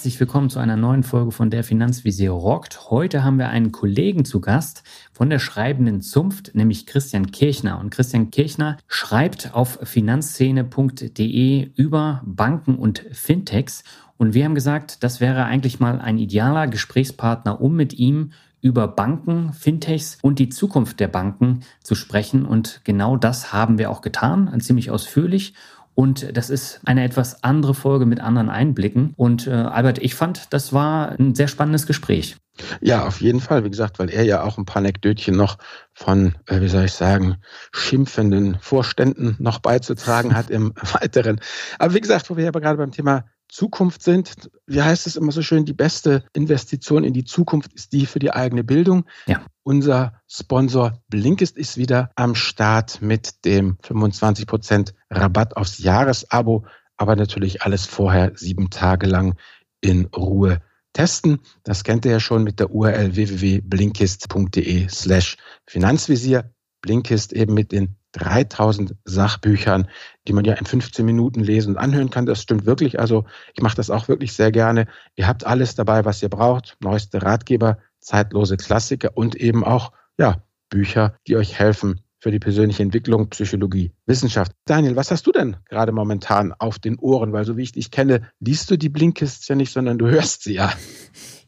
herzlich willkommen zu einer neuen Folge von der Finanzvisier rockt. Heute haben wir einen Kollegen zu Gast von der schreibenden Zunft, nämlich Christian Kirchner. Und Christian Kirchner schreibt auf finanzszene.de über Banken und Fintechs. Und wir haben gesagt, das wäre eigentlich mal ein idealer Gesprächspartner, um mit ihm über Banken, Fintechs und die Zukunft der Banken zu sprechen. Und genau das haben wir auch getan, ziemlich ausführlich. Und das ist eine etwas andere Folge mit anderen Einblicken. Und äh, Albert, ich fand, das war ein sehr spannendes Gespräch. Ja, auf jeden Fall, wie gesagt, weil er ja auch ein paar Anekdötchen noch von, äh, wie soll ich sagen, schimpfenden Vorständen noch beizutragen hat im Weiteren. Aber wie gesagt, wo wir ja gerade beim Thema Zukunft sind. Wie heißt es immer so schön, die beste Investition in die Zukunft ist die für die eigene Bildung. Ja. Unser Sponsor Blinkist ist wieder am Start mit dem 25% Rabatt aufs Jahresabo, aber natürlich alles vorher sieben Tage lang in Ruhe testen. Das kennt ihr ja schon mit der URL www.blinkist.de slash Finanzvisier. Blinkist eben mit den 3000 Sachbüchern, die man ja in 15 Minuten lesen und anhören kann. Das stimmt wirklich. Also ich mache das auch wirklich sehr gerne. Ihr habt alles dabei, was ihr braucht. Neueste Ratgeber, zeitlose Klassiker und eben auch ja, Bücher, die euch helfen für die persönliche Entwicklung, Psychologie, Wissenschaft. Daniel, was hast du denn gerade momentan auf den Ohren? Weil so wie ich dich kenne, liest du die Blinkists ja nicht, sondern du hörst sie ja.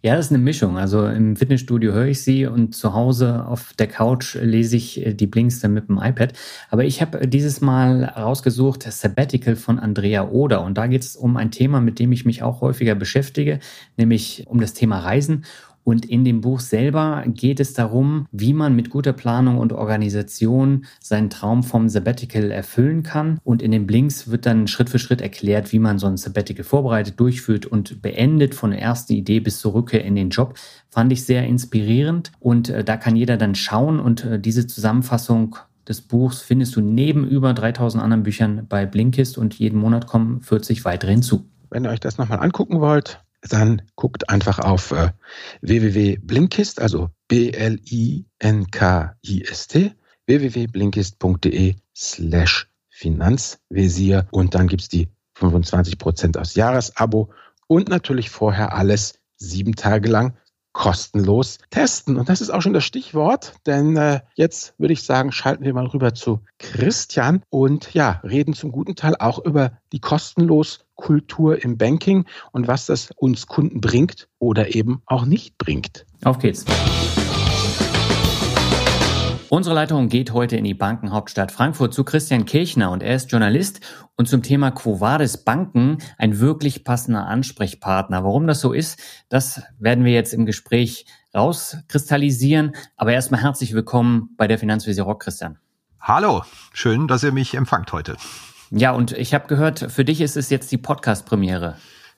Ja, das ist eine Mischung. Also im Fitnessstudio höre ich sie und zu Hause auf der Couch lese ich äh, die Blinks dann mit dem iPad. Aber ich habe dieses Mal rausgesucht Sabbatical von Andrea Oder. Und da geht es um ein Thema, mit dem ich mich auch häufiger beschäftige, nämlich um das Thema Reisen. Und in dem Buch selber geht es darum, wie man mit guter Planung und Organisation seinen Traum vom Sabbatical erfüllen kann. Und in den Blinks wird dann Schritt für Schritt erklärt, wie man so ein Sabbatical vorbereitet, durchführt und beendet von der ersten Idee bis zur Rückkehr in den Job. Fand ich sehr inspirierend. Und äh, da kann jeder dann schauen und äh, diese Zusammenfassung des Buchs findest du neben über 3000 anderen Büchern bei Blinkist und jeden Monat kommen 40 weitere hinzu. Wenn ihr euch das nochmal angucken wollt, dann guckt einfach auf äh, www.blinkist, also B-L-I-N-K-I-S-T, www.blinkist.de slash Finanzvisier und dann gibt's die 25% aus Jahresabo und natürlich vorher alles sieben Tage lang kostenlos testen. Und das ist auch schon das Stichwort, denn äh, jetzt würde ich sagen, schalten wir mal rüber zu Christian und ja, reden zum guten Teil auch über die kostenlos Kultur im Banking und was das uns Kunden bringt oder eben auch nicht bringt. Auf geht's. Unsere Leitung geht heute in die Bankenhauptstadt Frankfurt zu Christian Kirchner und er ist Journalist und zum Thema Quo Vadis Banken ein wirklich passender Ansprechpartner. Warum das so ist, das werden wir jetzt im Gespräch rauskristallisieren. Aber erstmal herzlich willkommen bei der Finanzvisier Rock, Christian. Hallo, schön, dass ihr mich empfangt heute. Ja, und ich habe gehört, für dich ist es jetzt die Podcast-Premiere.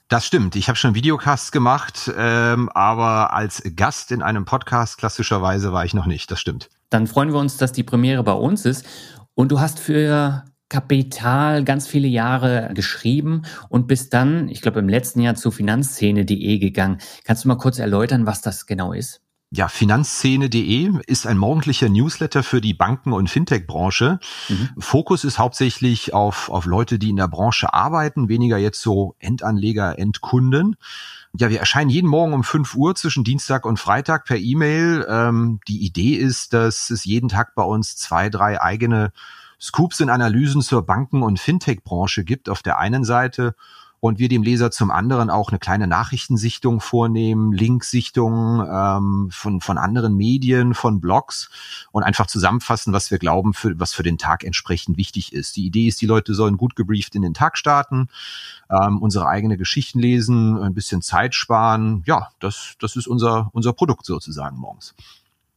Das stimmt. Ich habe schon Videocasts gemacht, ähm, aber als Gast in einem Podcast klassischerweise war ich noch nicht. Das stimmt. Dann freuen wir uns, dass die Premiere bei uns ist. Und du hast für Kapital ganz viele Jahre geschrieben und bist dann, ich glaube, im letzten Jahr zu finanzszene.de gegangen. Kannst du mal kurz erläutern, was das genau ist? Ja, Finanzszene.de ist ein morgendlicher Newsletter für die Banken- und Fintech-Branche. Mhm. Fokus ist hauptsächlich auf, auf Leute, die in der Branche arbeiten, weniger jetzt so Endanleger, Endkunden. Ja, wir erscheinen jeden Morgen um 5 Uhr zwischen Dienstag und Freitag per E-Mail. Ähm, die Idee ist, dass es jeden Tag bei uns zwei, drei eigene Scoops und Analysen zur Banken- und Fintech-Branche gibt auf der einen Seite und wir dem Leser zum anderen auch eine kleine Nachrichtensichtung vornehmen, Linksichtung ähm, von, von anderen Medien, von Blogs und einfach zusammenfassen, was wir glauben, für, was für den Tag entsprechend wichtig ist. Die Idee ist, die Leute sollen gut gebrieft in den Tag starten, ähm, unsere eigene Geschichten lesen, ein bisschen Zeit sparen. Ja, das, das ist unser, unser Produkt sozusagen morgens.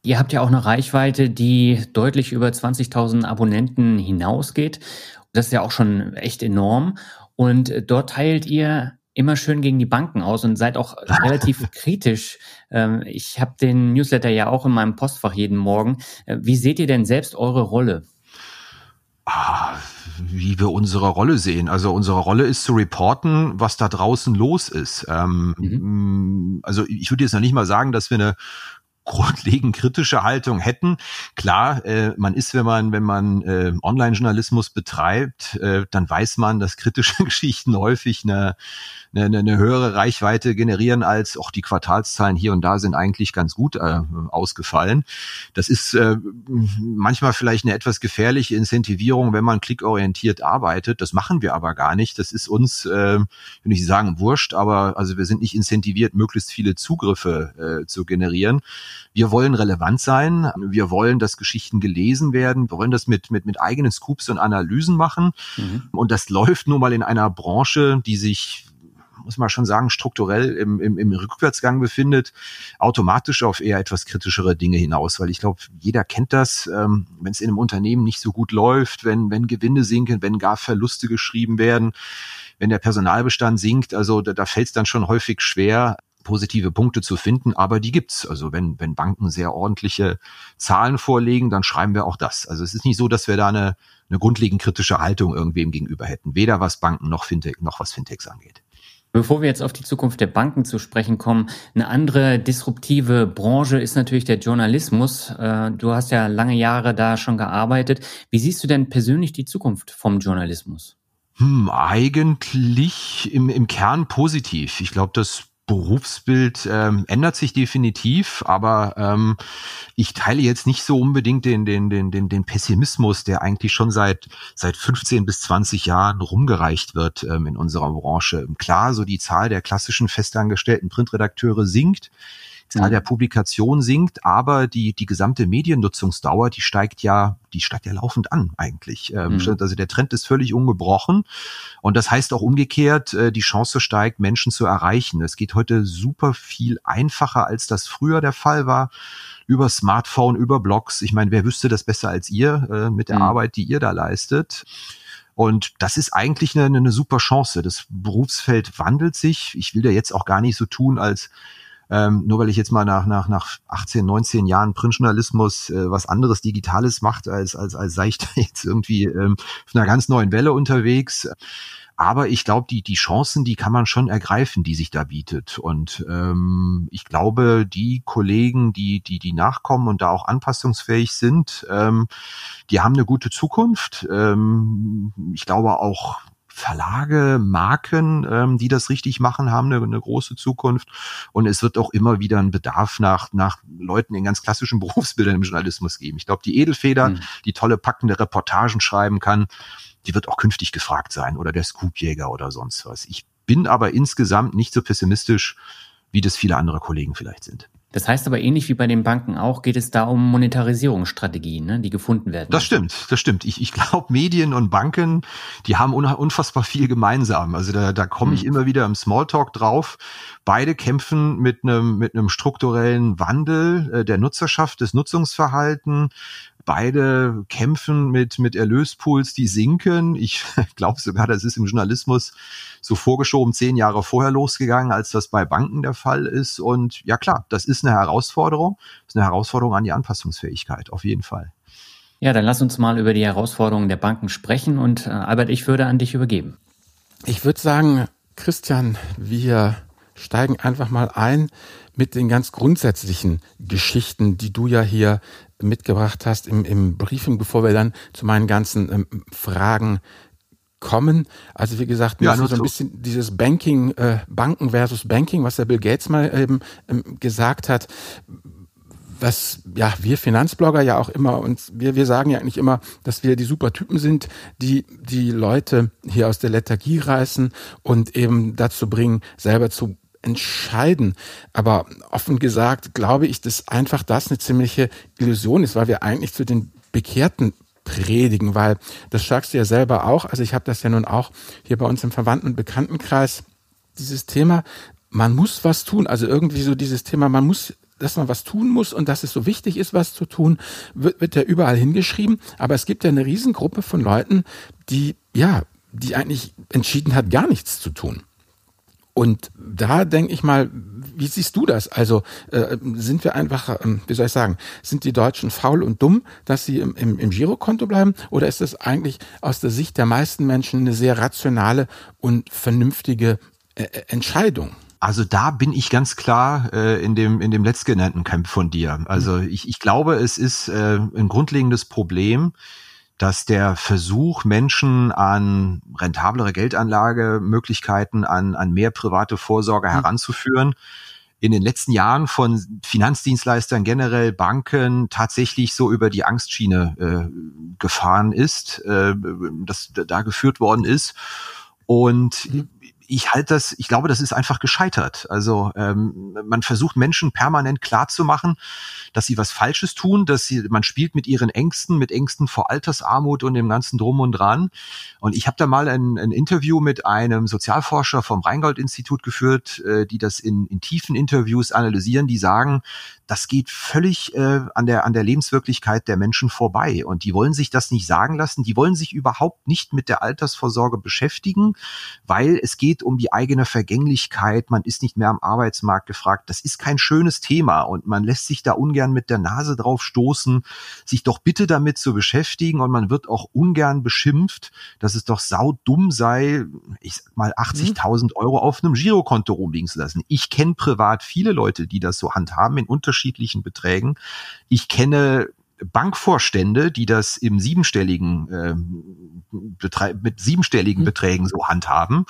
Ihr habt ja auch eine Reichweite, die deutlich über 20.000 Abonnenten hinausgeht. Das ist ja auch schon echt enorm. Und dort teilt ihr immer schön gegen die Banken aus und seid auch relativ kritisch. Ähm, ich habe den Newsletter ja auch in meinem Postfach jeden Morgen. Äh, wie seht ihr denn selbst eure Rolle? Ah, wie wir unsere Rolle sehen. Also unsere Rolle ist zu reporten, was da draußen los ist. Ähm, mhm. Also ich würde jetzt noch nicht mal sagen, dass wir eine grundlegend kritische Haltung hätten. Klar, äh, man ist, wenn man, wenn man äh, Online-Journalismus betreibt, äh, dann weiß man, dass kritische Geschichten häufig eine eine, eine höhere Reichweite generieren als auch die Quartalszahlen hier und da sind eigentlich ganz gut äh, ausgefallen. Das ist äh, manchmal vielleicht eine etwas gefährliche Incentivierung, wenn man klickorientiert arbeitet. Das machen wir aber gar nicht. Das ist uns, äh, will ich sagen, wurscht, aber also wir sind nicht incentiviert, möglichst viele Zugriffe äh, zu generieren. Wir wollen relevant sein. Wir wollen, dass Geschichten gelesen werden. Wir wollen das mit, mit, mit eigenen Scoops und Analysen machen. Mhm. Und das läuft nun mal in einer Branche, die sich muss man schon sagen, strukturell im, im, im Rückwärtsgang befindet, automatisch auf eher etwas kritischere Dinge hinaus. Weil ich glaube, jeder kennt das, ähm, wenn es in einem Unternehmen nicht so gut läuft, wenn, wenn Gewinne sinken, wenn gar Verluste geschrieben werden, wenn der Personalbestand sinkt, also da, da fällt es dann schon häufig schwer, positive Punkte zu finden, aber die gibt's. Also wenn, wenn Banken sehr ordentliche Zahlen vorlegen, dann schreiben wir auch das. Also es ist nicht so, dass wir da eine, eine grundlegend kritische Haltung irgendwem gegenüber hätten, weder was Banken noch Fintech noch was Fintechs angeht. Bevor wir jetzt auf die Zukunft der Banken zu sprechen kommen, eine andere disruptive Branche ist natürlich der Journalismus. Äh, du hast ja lange Jahre da schon gearbeitet. Wie siehst du denn persönlich die Zukunft vom Journalismus? Hm, eigentlich im, im Kern positiv. Ich glaube, das Berufsbild ähm, ändert sich definitiv, aber ähm, ich teile jetzt nicht so unbedingt den, den, den, den, den Pessimismus, der eigentlich schon seit, seit 15 bis 20 Jahren rumgereicht wird ähm, in unserer Branche. Klar, so die Zahl der klassischen festangestellten Printredakteure sinkt. Zahl mhm. der Publikationen sinkt, aber die, die gesamte Mediennutzungsdauer, die steigt ja, die steigt ja laufend an eigentlich. Ähm, mhm. Also der Trend ist völlig ungebrochen. Und das heißt auch umgekehrt, äh, die Chance steigt, Menschen zu erreichen. Es geht heute super viel einfacher, als das früher der Fall war über Smartphone, über Blogs. Ich meine, wer wüsste das besser als ihr äh, mit der mhm. Arbeit, die ihr da leistet? Und das ist eigentlich eine, eine super Chance. Das Berufsfeld wandelt sich. Ich will da jetzt auch gar nicht so tun, als ähm, nur weil ich jetzt mal nach, nach, nach 18, 19 Jahren Printjournalismus äh, was anderes Digitales macht, als, als, als sei ich da jetzt irgendwie ähm, auf einer ganz neuen Welle unterwegs. Aber ich glaube, die, die Chancen, die kann man schon ergreifen, die sich da bietet. Und ähm, ich glaube, die Kollegen, die, die, die nachkommen und da auch anpassungsfähig sind, ähm, die haben eine gute Zukunft. Ähm, ich glaube auch, Verlage, Marken, ähm, die das richtig machen, haben eine, eine große Zukunft. Und es wird auch immer wieder ein Bedarf nach, nach Leuten in ganz klassischen Berufsbildern im Journalismus geben. Ich glaube, die Edelfeder, mhm. die tolle packende Reportagen schreiben kann, die wird auch künftig gefragt sein oder der Scoopjäger oder sonst was. Ich bin aber insgesamt nicht so pessimistisch, wie das viele andere Kollegen vielleicht sind. Das heißt aber ähnlich wie bei den Banken auch, geht es da um Monetarisierungsstrategien, ne, die gefunden werden. Das stimmt, das stimmt. Ich, ich glaube, Medien und Banken, die haben unfassbar viel gemeinsam. Also da, da komme ich hm. immer wieder im Smalltalk drauf. Beide kämpfen mit einem mit einem strukturellen Wandel äh, der Nutzerschaft, des Nutzungsverhalten, beide kämpfen mit, mit Erlöspools, die sinken. Ich glaube sogar, das ist im Journalismus so vorgeschoben zehn Jahre vorher losgegangen, als das bei Banken der Fall ist. Und ja klar, das ist eine Herausforderung. Das ist eine Herausforderung an die Anpassungsfähigkeit, auf jeden Fall. Ja, dann lass uns mal über die Herausforderungen der Banken sprechen. Und äh, Albert, ich würde an dich übergeben. Ich würde sagen, Christian, wir steigen einfach mal ein mit den ganz grundsätzlichen Geschichten, die du ja hier mitgebracht hast im, im Briefing, bevor wir dann zu meinen ganzen ähm, Fragen kommen. Also wie gesagt, ja, so ein bisschen dieses Banking, äh, Banken versus Banking, was der Bill Gates mal eben ähm, gesagt hat, was ja wir Finanzblogger ja auch immer uns wir wir sagen ja eigentlich immer, dass wir die super Typen sind, die die Leute hier aus der Lethargie reißen und eben dazu bringen, selber zu entscheiden. Aber offen gesagt glaube ich, dass einfach das eine ziemliche Illusion ist, weil wir eigentlich zu den Bekehrten predigen, weil das sagst du ja selber auch. Also ich habe das ja nun auch hier bei uns im Verwandten- und Bekanntenkreis, dieses Thema, man muss was tun. Also irgendwie so dieses Thema, man muss dass man was tun muss und dass es so wichtig ist, was zu tun, wird, wird ja überall hingeschrieben. Aber es gibt ja eine Riesengruppe von Leuten, die, ja, die eigentlich entschieden hat, gar nichts zu tun. Und da denke ich mal, wie siehst du das? Also äh, sind wir einfach, äh, wie soll ich sagen, sind die Deutschen faul und dumm, dass sie im, im, im Girokonto bleiben? Oder ist das eigentlich aus der Sicht der meisten Menschen eine sehr rationale und vernünftige äh, äh Entscheidung? Also da bin ich ganz klar äh, in dem in dem letztgenannten Camp von dir. Also ich, ich glaube, es ist äh, ein grundlegendes Problem, dass der Versuch, Menschen an rentablere Geldanlagemöglichkeiten, an, an mehr private Vorsorge mhm. heranzuführen, in den letzten Jahren von Finanzdienstleistern generell Banken tatsächlich so über die Angstschiene äh, gefahren ist, äh, das da geführt worden ist. Und mhm ich halte das, ich glaube, das ist einfach gescheitert. Also ähm, man versucht Menschen permanent klarzumachen, dass sie was Falsches tun, dass sie, man spielt mit ihren Ängsten, mit Ängsten vor Altersarmut und dem ganzen Drum und Dran. Und ich habe da mal ein, ein, Interview mit einem Sozialforscher vom Rheingold-Institut geführt, äh, die das in, in tiefen Interviews analysieren, die sagen, das geht völlig äh, an der an der Lebenswirklichkeit der Menschen vorbei und die wollen sich das nicht sagen lassen, die wollen sich überhaupt nicht mit der Altersvorsorge beschäftigen, weil es geht um die eigene Vergänglichkeit, man ist nicht mehr am Arbeitsmarkt gefragt, das ist kein schönes Thema und man lässt sich da ungern mit der Nase drauf stoßen, sich doch bitte damit zu beschäftigen und man wird auch ungern beschimpft, dass es doch saudumm sei, ich sag mal 80.000 mhm. Euro auf einem Girokonto rumliegen zu lassen. Ich kenne privat viele Leute, die das so handhaben in unterschiedlichen Beträgen. Ich kenne Bankvorstände, die das im siebenstelligen äh, mit siebenstelligen mhm. Beträgen so handhaben.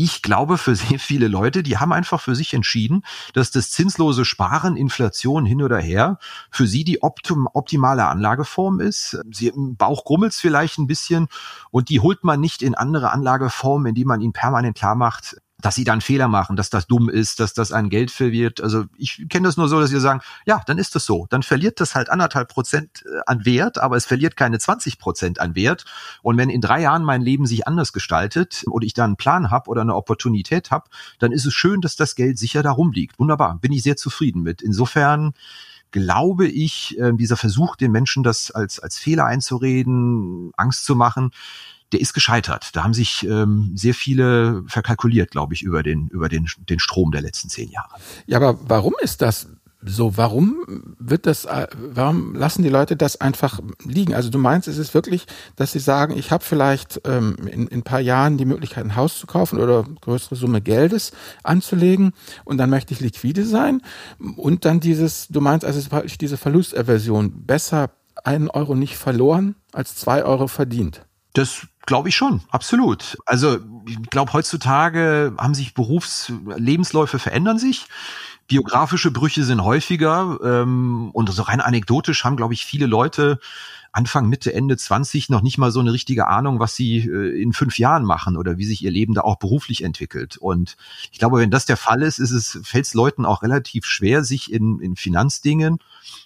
Ich glaube, für sehr viele Leute, die haben einfach für sich entschieden, dass das zinslose Sparen, Inflation hin oder her, für sie die optim optimale Anlageform ist. Sie im Bauch grummelt's vielleicht ein bisschen und die holt man nicht in andere Anlageformen, indem man ihnen permanent klar macht, dass sie dann Fehler machen, dass das dumm ist, dass das ein Geld verwirrt. Also ich kenne das nur so, dass sie sagen, ja, dann ist das so. Dann verliert das halt anderthalb Prozent äh, an Wert, aber es verliert keine 20 Prozent an Wert. Und wenn in drei Jahren mein Leben sich anders gestaltet oder ich da einen Plan habe oder eine Opportunität habe, dann ist es schön, dass das Geld sicher da rumliegt. Wunderbar, bin ich sehr zufrieden mit. Insofern glaube ich, äh, dieser Versuch, den Menschen das als, als Fehler einzureden, Angst zu machen, der ist gescheitert. Da haben sich ähm, sehr viele verkalkuliert, glaube ich, über den, über den, den Strom der letzten zehn Jahre. Ja, aber warum ist das so, warum wird das, äh, warum lassen die Leute das einfach liegen? Also du meinst, es ist wirklich, dass sie sagen, ich habe vielleicht ähm, in, in ein paar Jahren die Möglichkeit, ein Haus zu kaufen oder größere Summe Geldes anzulegen und dann möchte ich liquide sein und dann dieses, du meinst, also es ist diese Verlusterversion, besser einen Euro nicht verloren als zwei Euro verdient. Das Glaube ich schon, absolut. Also ich glaube, heutzutage haben sich Berufslebensläufe verändern sich. Biografische Brüche sind häufiger ähm, und so rein anekdotisch haben, glaube ich, viele Leute Anfang, Mitte, Ende 20 noch nicht mal so eine richtige Ahnung, was sie äh, in fünf Jahren machen oder wie sich ihr Leben da auch beruflich entwickelt. Und ich glaube, wenn das der Fall ist, ist es, fällt es Leuten auch relativ schwer, sich in, in Finanzdingen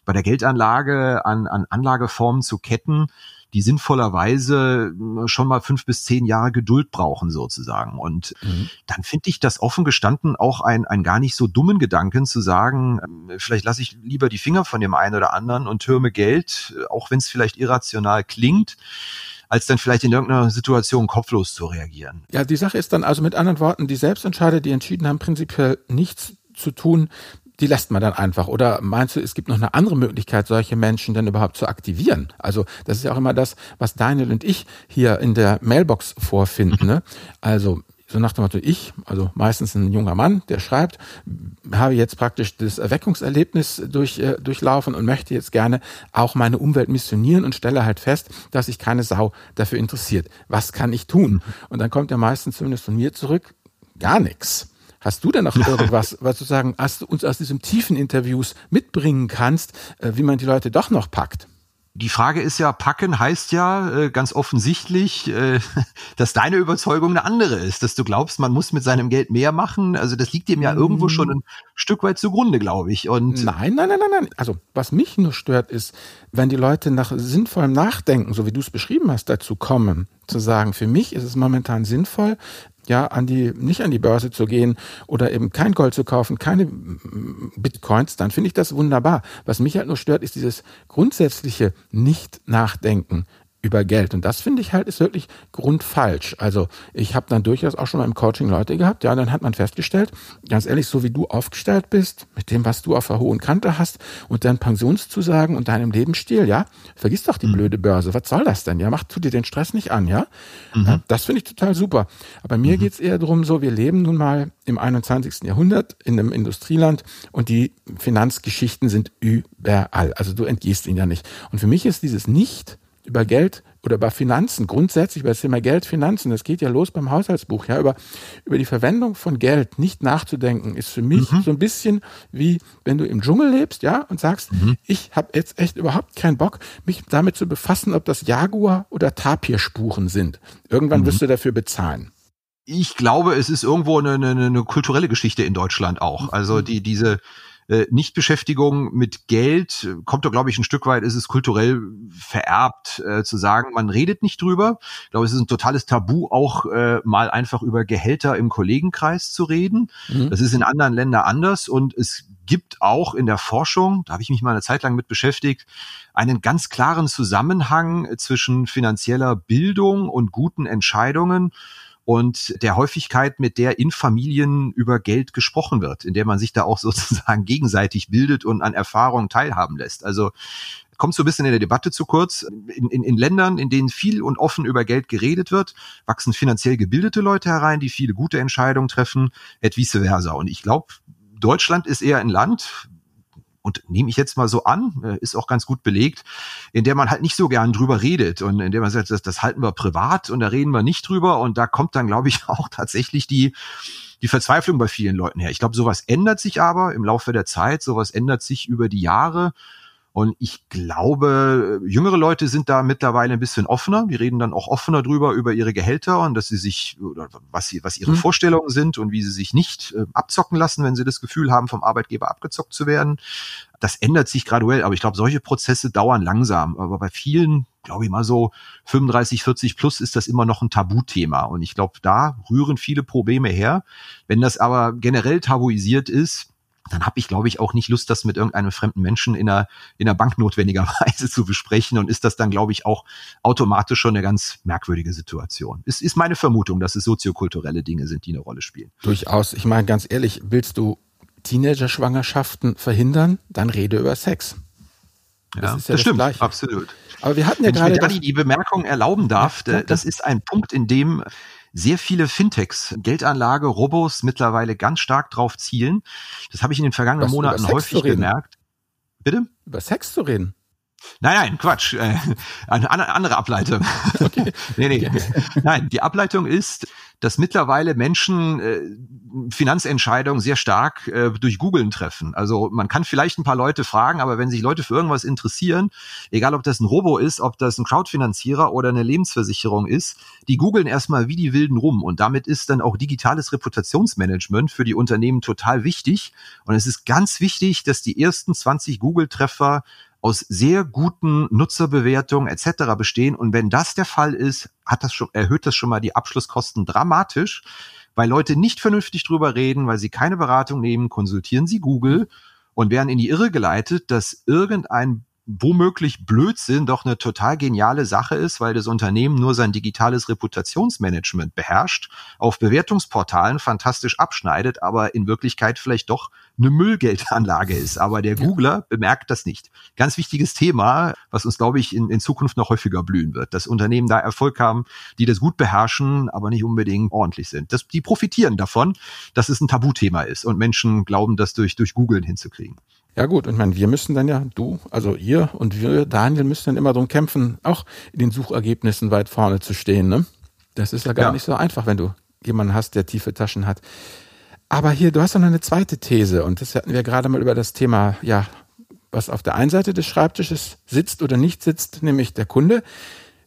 bei der Geldanlage an, an Anlageformen zu ketten, die sinnvollerweise äh, schon mal fünf bis zehn Jahre Geduld brauchen sozusagen. Und mhm. dann finde ich das offen gestanden auch ein, ein gar nicht so dummen Gedanken zu sagen, ähm, vielleicht lasse ich lieber die Finger von dem einen oder anderen und türme Geld, auch wenn es vielleicht irrational klingt als dann vielleicht in irgendeiner Situation kopflos zu reagieren. Ja, die Sache ist dann also mit anderen Worten, die Selbstentscheider, die entschieden haben, prinzipiell nichts zu tun, die lässt man dann einfach. Oder meinst du, es gibt noch eine andere Möglichkeit, solche Menschen denn überhaupt zu aktivieren? Also das ist ja auch immer das, was Daniel und ich hier in der Mailbox vorfinden. Ne? Also so nach dem Motto, ich, also meistens ein junger Mann, der schreibt, habe jetzt praktisch das Erweckungserlebnis durch, äh, durchlaufen und möchte jetzt gerne auch meine Umwelt missionieren und stelle halt fest, dass sich keine Sau dafür interessiert. Was kann ich tun? Und dann kommt ja meistens zumindest von mir zurück, gar nichts. Hast du denn noch irgendwas, was du sagen, hast du uns aus diesem tiefen Interviews mitbringen kannst, äh, wie man die Leute doch noch packt? Die Frage ist ja, packen heißt ja äh, ganz offensichtlich, äh, dass deine Überzeugung eine andere ist, dass du glaubst, man muss mit seinem Geld mehr machen. Also das liegt dem ja irgendwo schon ein Stück weit zugrunde, glaube ich. Und nein, nein, nein, nein, nein. Also was mich nur stört, ist, wenn die Leute nach sinnvollem Nachdenken, so wie du es beschrieben hast, dazu kommen, zu sagen, für mich ist es momentan sinnvoll, ja, an die, nicht an die Börse zu gehen oder eben kein Gold zu kaufen, keine Bitcoins, dann finde ich das wunderbar. Was mich halt nur stört, ist dieses grundsätzliche Nicht-Nachdenken über Geld. Und das finde ich halt ist wirklich grundfalsch. Also ich habe dann durchaus auch schon mal im Coaching Leute gehabt, ja, dann hat man festgestellt, ganz ehrlich, so wie du aufgestellt bist, mit dem, was du auf der hohen Kante hast und deinen Pensionszusagen und deinem Lebensstil, ja, vergiss doch die mhm. blöde Börse. Was soll das denn? Ja, mach tu dir den Stress nicht an, ja. Mhm. Das finde ich total super. Aber mir mhm. geht's eher darum, so, wir leben nun mal im 21. Jahrhundert in einem Industrieland und die Finanzgeschichten sind überall. Also du entgehst ihnen ja nicht. Und für mich ist dieses Nicht über Geld oder über Finanzen, grundsätzlich über das Thema Geld, Finanzen, das geht ja los beim Haushaltsbuch, ja, über, über die Verwendung von Geld nicht nachzudenken, ist für mich mhm. so ein bisschen wie, wenn du im Dschungel lebst, ja, und sagst, mhm. ich habe jetzt echt überhaupt keinen Bock, mich damit zu befassen, ob das Jaguar oder Tapirspuren sind. Irgendwann mhm. wirst du dafür bezahlen. Ich glaube, es ist irgendwo eine, eine, eine kulturelle Geschichte in Deutschland auch. Also die, diese, äh, Nichtbeschäftigung mit Geld äh, kommt doch, glaube ich, ein Stück weit, ist es kulturell vererbt, äh, zu sagen, man redet nicht drüber. Ich glaube, es ist ein totales Tabu, auch äh, mal einfach über Gehälter im Kollegenkreis zu reden. Mhm. Das ist in anderen Ländern anders und es gibt auch in der Forschung, da habe ich mich mal eine Zeit lang mit beschäftigt, einen ganz klaren Zusammenhang zwischen finanzieller Bildung und guten Entscheidungen und der Häufigkeit, mit der in Familien über Geld gesprochen wird, in der man sich da auch sozusagen gegenseitig bildet und an Erfahrungen teilhaben lässt. Also kommt so ein bisschen in der Debatte zu kurz. In, in, in Ländern, in denen viel und offen über Geld geredet wird, wachsen finanziell gebildete Leute herein, die viele gute Entscheidungen treffen, et vice versa. Und ich glaube, Deutschland ist eher ein Land, und nehme ich jetzt mal so an, äh, ist auch ganz gut belegt, in der man halt nicht so gern drüber redet und in der man sagt, das, das halten wir privat und da reden wir nicht drüber und da kommt dann, glaube ich, auch tatsächlich die die Verzweiflung bei vielen Leuten her. Ich glaube, sowas ändert sich aber im Laufe der Zeit, sowas ändert sich über die Jahre und ich glaube, jüngere Leute sind da mittlerweile ein bisschen offener. Die reden dann auch offener drüber, über ihre Gehälter und dass sie sich, oder was sie, was ihre mhm. Vorstellungen sind und wie sie sich nicht äh, abzocken lassen, wenn sie das Gefühl haben, vom Arbeitgeber abgezockt zu werden. Das ändert sich graduell, aber ich glaube, solche Prozesse dauern langsam. Aber bei vielen, glaube ich mal so 35, 40 plus ist das immer noch ein Tabuthema. Und ich glaube, da rühren viele Probleme her. Wenn das aber generell tabuisiert ist, dann habe ich, glaube ich, auch nicht Lust, das mit irgendeinem fremden Menschen in einer, in einer Bank notwendigerweise zu besprechen und ist das dann, glaube ich, auch automatisch schon eine ganz merkwürdige Situation. Es ist meine Vermutung, dass es soziokulturelle Dinge sind, die eine Rolle spielen. Durchaus. Ich meine, ganz ehrlich, willst du Teenager-Schwangerschaften verhindern, dann rede über Sex. Das ja, ist ja das, das stimmt, Gleiche. absolut. Aber wir hatten ja Wenn gerade. Wenn ich mir die Bemerkung erlauben darf, ja, das ist ein Punkt, in dem sehr viele Fintechs, Geldanlage, Robos mittlerweile ganz stark drauf zielen. Das habe ich in den vergangenen Was, Monaten häufig gemerkt. Bitte? Über Sex zu reden. Nein, nein, Quatsch. Äh, eine andere Ableitung. Okay. nee, nee. Nein, die Ableitung ist, dass mittlerweile Menschen äh, Finanzentscheidungen sehr stark äh, durch Googlen treffen. Also man kann vielleicht ein paar Leute fragen, aber wenn sich Leute für irgendwas interessieren, egal ob das ein Robo ist, ob das ein Crowdfinanzierer oder eine Lebensversicherung ist, die googeln erstmal wie die Wilden rum. Und damit ist dann auch digitales Reputationsmanagement für die Unternehmen total wichtig. Und es ist ganz wichtig, dass die ersten 20 Google-Treffer aus sehr guten Nutzerbewertungen etc. bestehen. Und wenn das der Fall ist, hat das schon, erhöht das schon mal die Abschlusskosten dramatisch, weil Leute nicht vernünftig drüber reden, weil sie keine Beratung nehmen, konsultieren sie Google und werden in die Irre geleitet, dass irgendein womöglich Blödsinn doch eine total geniale Sache ist, weil das Unternehmen nur sein digitales Reputationsmanagement beherrscht, auf Bewertungsportalen fantastisch abschneidet, aber in Wirklichkeit vielleicht doch eine Müllgeldanlage ist. Aber der Googler bemerkt das nicht. Ganz wichtiges Thema, was uns, glaube ich, in, in Zukunft noch häufiger blühen wird. Dass Unternehmen da Erfolg haben, die das gut beherrschen, aber nicht unbedingt ordentlich sind. Das, die profitieren davon, dass es ein Tabuthema ist und Menschen glauben, das durch, durch Googlen hinzukriegen. Ja gut, und ich meine, wir müssen dann ja, du, also ihr und wir, Daniel, müssen dann immer darum kämpfen, auch in den Suchergebnissen weit vorne zu stehen. Ne? Das ist ja gar ja. nicht so einfach, wenn du jemanden hast, der tiefe Taschen hat. Aber hier, du hast noch eine zweite These und das hatten wir gerade mal über das Thema, ja, was auf der einen Seite des Schreibtisches sitzt oder nicht sitzt, nämlich der Kunde.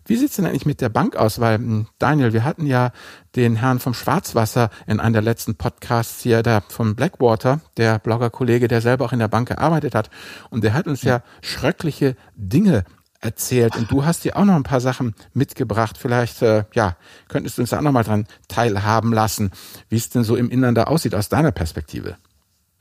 Wie sieht's denn eigentlich mit der Bank aus? Weil, hm, Daniel, wir hatten ja den Herrn vom Schwarzwasser in einem der letzten Podcasts hier, der von Blackwater, der Blogger-Kollege, der selber auch in der Bank gearbeitet hat. Und der hat uns ja schreckliche Dinge erzählt. Und du hast dir auch noch ein paar Sachen mitgebracht. Vielleicht, äh, ja, könntest du uns da auch noch mal dran teilhaben lassen, wie es denn so im Innern da aussieht aus deiner Perspektive.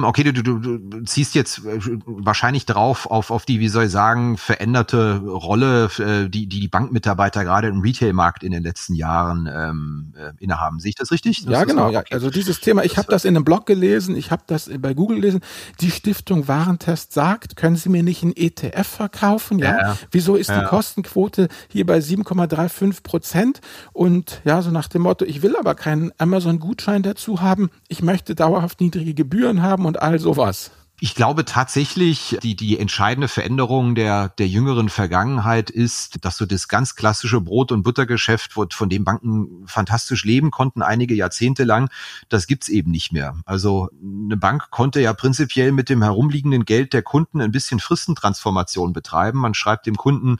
Okay, du, du, du ziehst jetzt äh, wahrscheinlich drauf auf, auf die, wie soll ich sagen, veränderte Rolle, äh, die die, die Bankmitarbeiter gerade im Retailmarkt in den letzten Jahren ähm, äh, innehaben. Sehe ich das richtig? Das ja, genau. Ja. Also dieses Thema, ich habe das in einem Blog gelesen, ich habe das bei Google gelesen. Die Stiftung Warentest sagt, können Sie mir nicht einen ETF verkaufen? Ja. ja. Wieso ist ja. die Kostenquote hier bei 7,35 Prozent? Und ja, so nach dem Motto, ich will aber keinen Amazon-Gutschein dazu haben. Ich möchte dauerhaft niedrige Gebühren haben und all sowas. Ich glaube tatsächlich, die, die entscheidende Veränderung der, der jüngeren Vergangenheit ist, dass so das ganz klassische Brot- und Buttergeschäft, von dem Banken fantastisch leben konnten, einige Jahrzehnte lang, das gibt's eben nicht mehr. Also eine Bank konnte ja prinzipiell mit dem herumliegenden Geld der Kunden ein bisschen Fristentransformation betreiben. Man schreibt dem Kunden,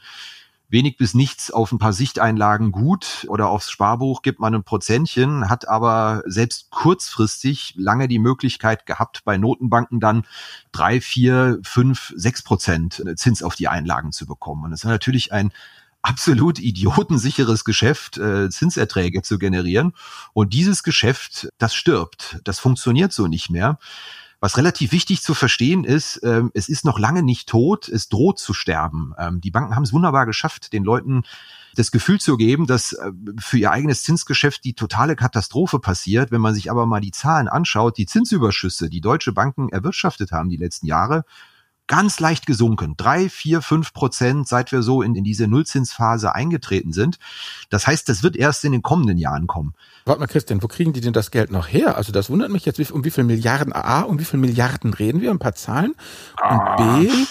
wenig bis nichts auf ein paar Sichteinlagen gut oder aufs Sparbuch gibt man ein Prozentchen, hat aber selbst kurzfristig lange die Möglichkeit gehabt, bei Notenbanken dann drei, vier, fünf, sechs Prozent Zins auf die Einlagen zu bekommen. Und das ist natürlich ein absolut idiotensicheres Geschäft, äh, Zinserträge zu generieren. Und dieses Geschäft, das stirbt. Das funktioniert so nicht mehr. Was relativ wichtig zu verstehen ist, ähm, es ist noch lange nicht tot, es droht zu sterben. Ähm, die Banken haben es wunderbar geschafft, den Leuten das Gefühl zu geben, dass äh, für ihr eigenes Zinsgeschäft die totale Katastrophe passiert. Wenn man sich aber mal die Zahlen anschaut, die Zinsüberschüsse, die deutsche Banken erwirtschaftet haben die letzten Jahre, ganz leicht gesunken. Drei, vier, fünf Prozent, seit wir so in, in diese Nullzinsphase eingetreten sind. Das heißt, das wird erst in den kommenden Jahren kommen. Warte mal, Christian, wo kriegen die denn das Geld noch her? Also das wundert mich jetzt, um wie viel Milliarden A, um wie viel Milliarden reden wir? Ein paar Zahlen. Und B, ah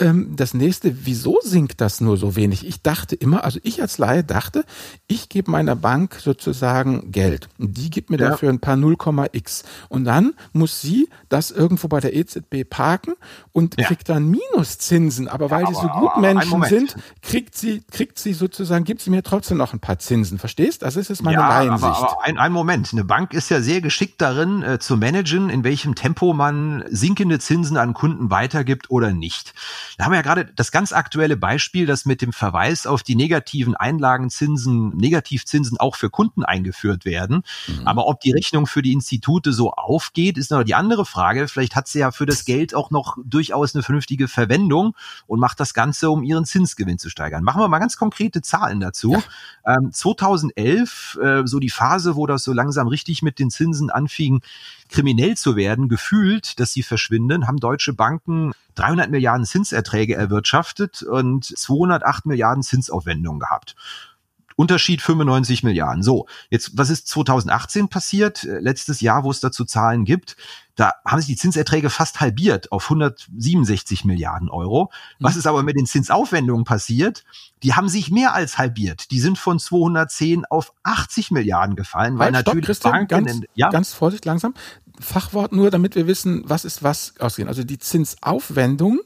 ähm, das nächste, wieso sinkt das nur so wenig? Ich dachte immer, also ich als Laie dachte, ich gebe meiner Bank sozusagen Geld. Die gibt mir ja. dafür ein paar 0,x. Und dann muss sie das irgendwo bei der EZB parken und ja. kriegt dann Minuszinsen. Aber weil ja, aber, die so gut Menschen sind, kriegt sie, kriegt sie sozusagen, gibt sie mir trotzdem noch ein paar Zinsen. Verstehst? Das ist jetzt meine ja, Laiensicht. Aber, aber ein, ein Moment. Eine Bank ist ja sehr geschickt darin, äh, zu managen, in welchem Tempo man sinkende Zinsen an Kunden weitergibt oder nicht. Da haben wir ja gerade das ganz aktuelle Beispiel, das mit dem Verweis auf die negativen Einlagenzinsen, Negativzinsen auch für Kunden eingeführt werden. Mhm. Aber ob die Rechnung für die Institute so aufgeht, ist noch die andere Frage. Vielleicht hat sie ja für das Geld auch noch durchaus eine vernünftige Verwendung und macht das Ganze, um ihren Zinsgewinn zu steigern. Machen wir mal ganz konkrete Zahlen dazu. Ja. Ähm, 2011, äh, so die Phase, wo das so langsam richtig mit den Zinsen anfing, kriminell zu werden, gefühlt, dass sie verschwinden, haben deutsche Banken 300 Milliarden Zinserträge erwirtschaftet und 208 Milliarden Zinsaufwendungen gehabt. Unterschied 95 Milliarden. So, jetzt, was ist 2018 passiert? Äh, letztes Jahr, wo es dazu Zahlen gibt, da haben sich die Zinserträge fast halbiert auf 167 Milliarden Euro. Was mhm. ist aber mit den Zinsaufwendungen passiert? Die haben sich mehr als halbiert. Die sind von 210 auf 80 Milliarden gefallen, weil halt, natürlich Stopp, Banken, ganz, ja? ganz vorsichtig langsam. Fachwort nur, damit wir wissen, was ist was ausgehen. Also die Zinsaufwendung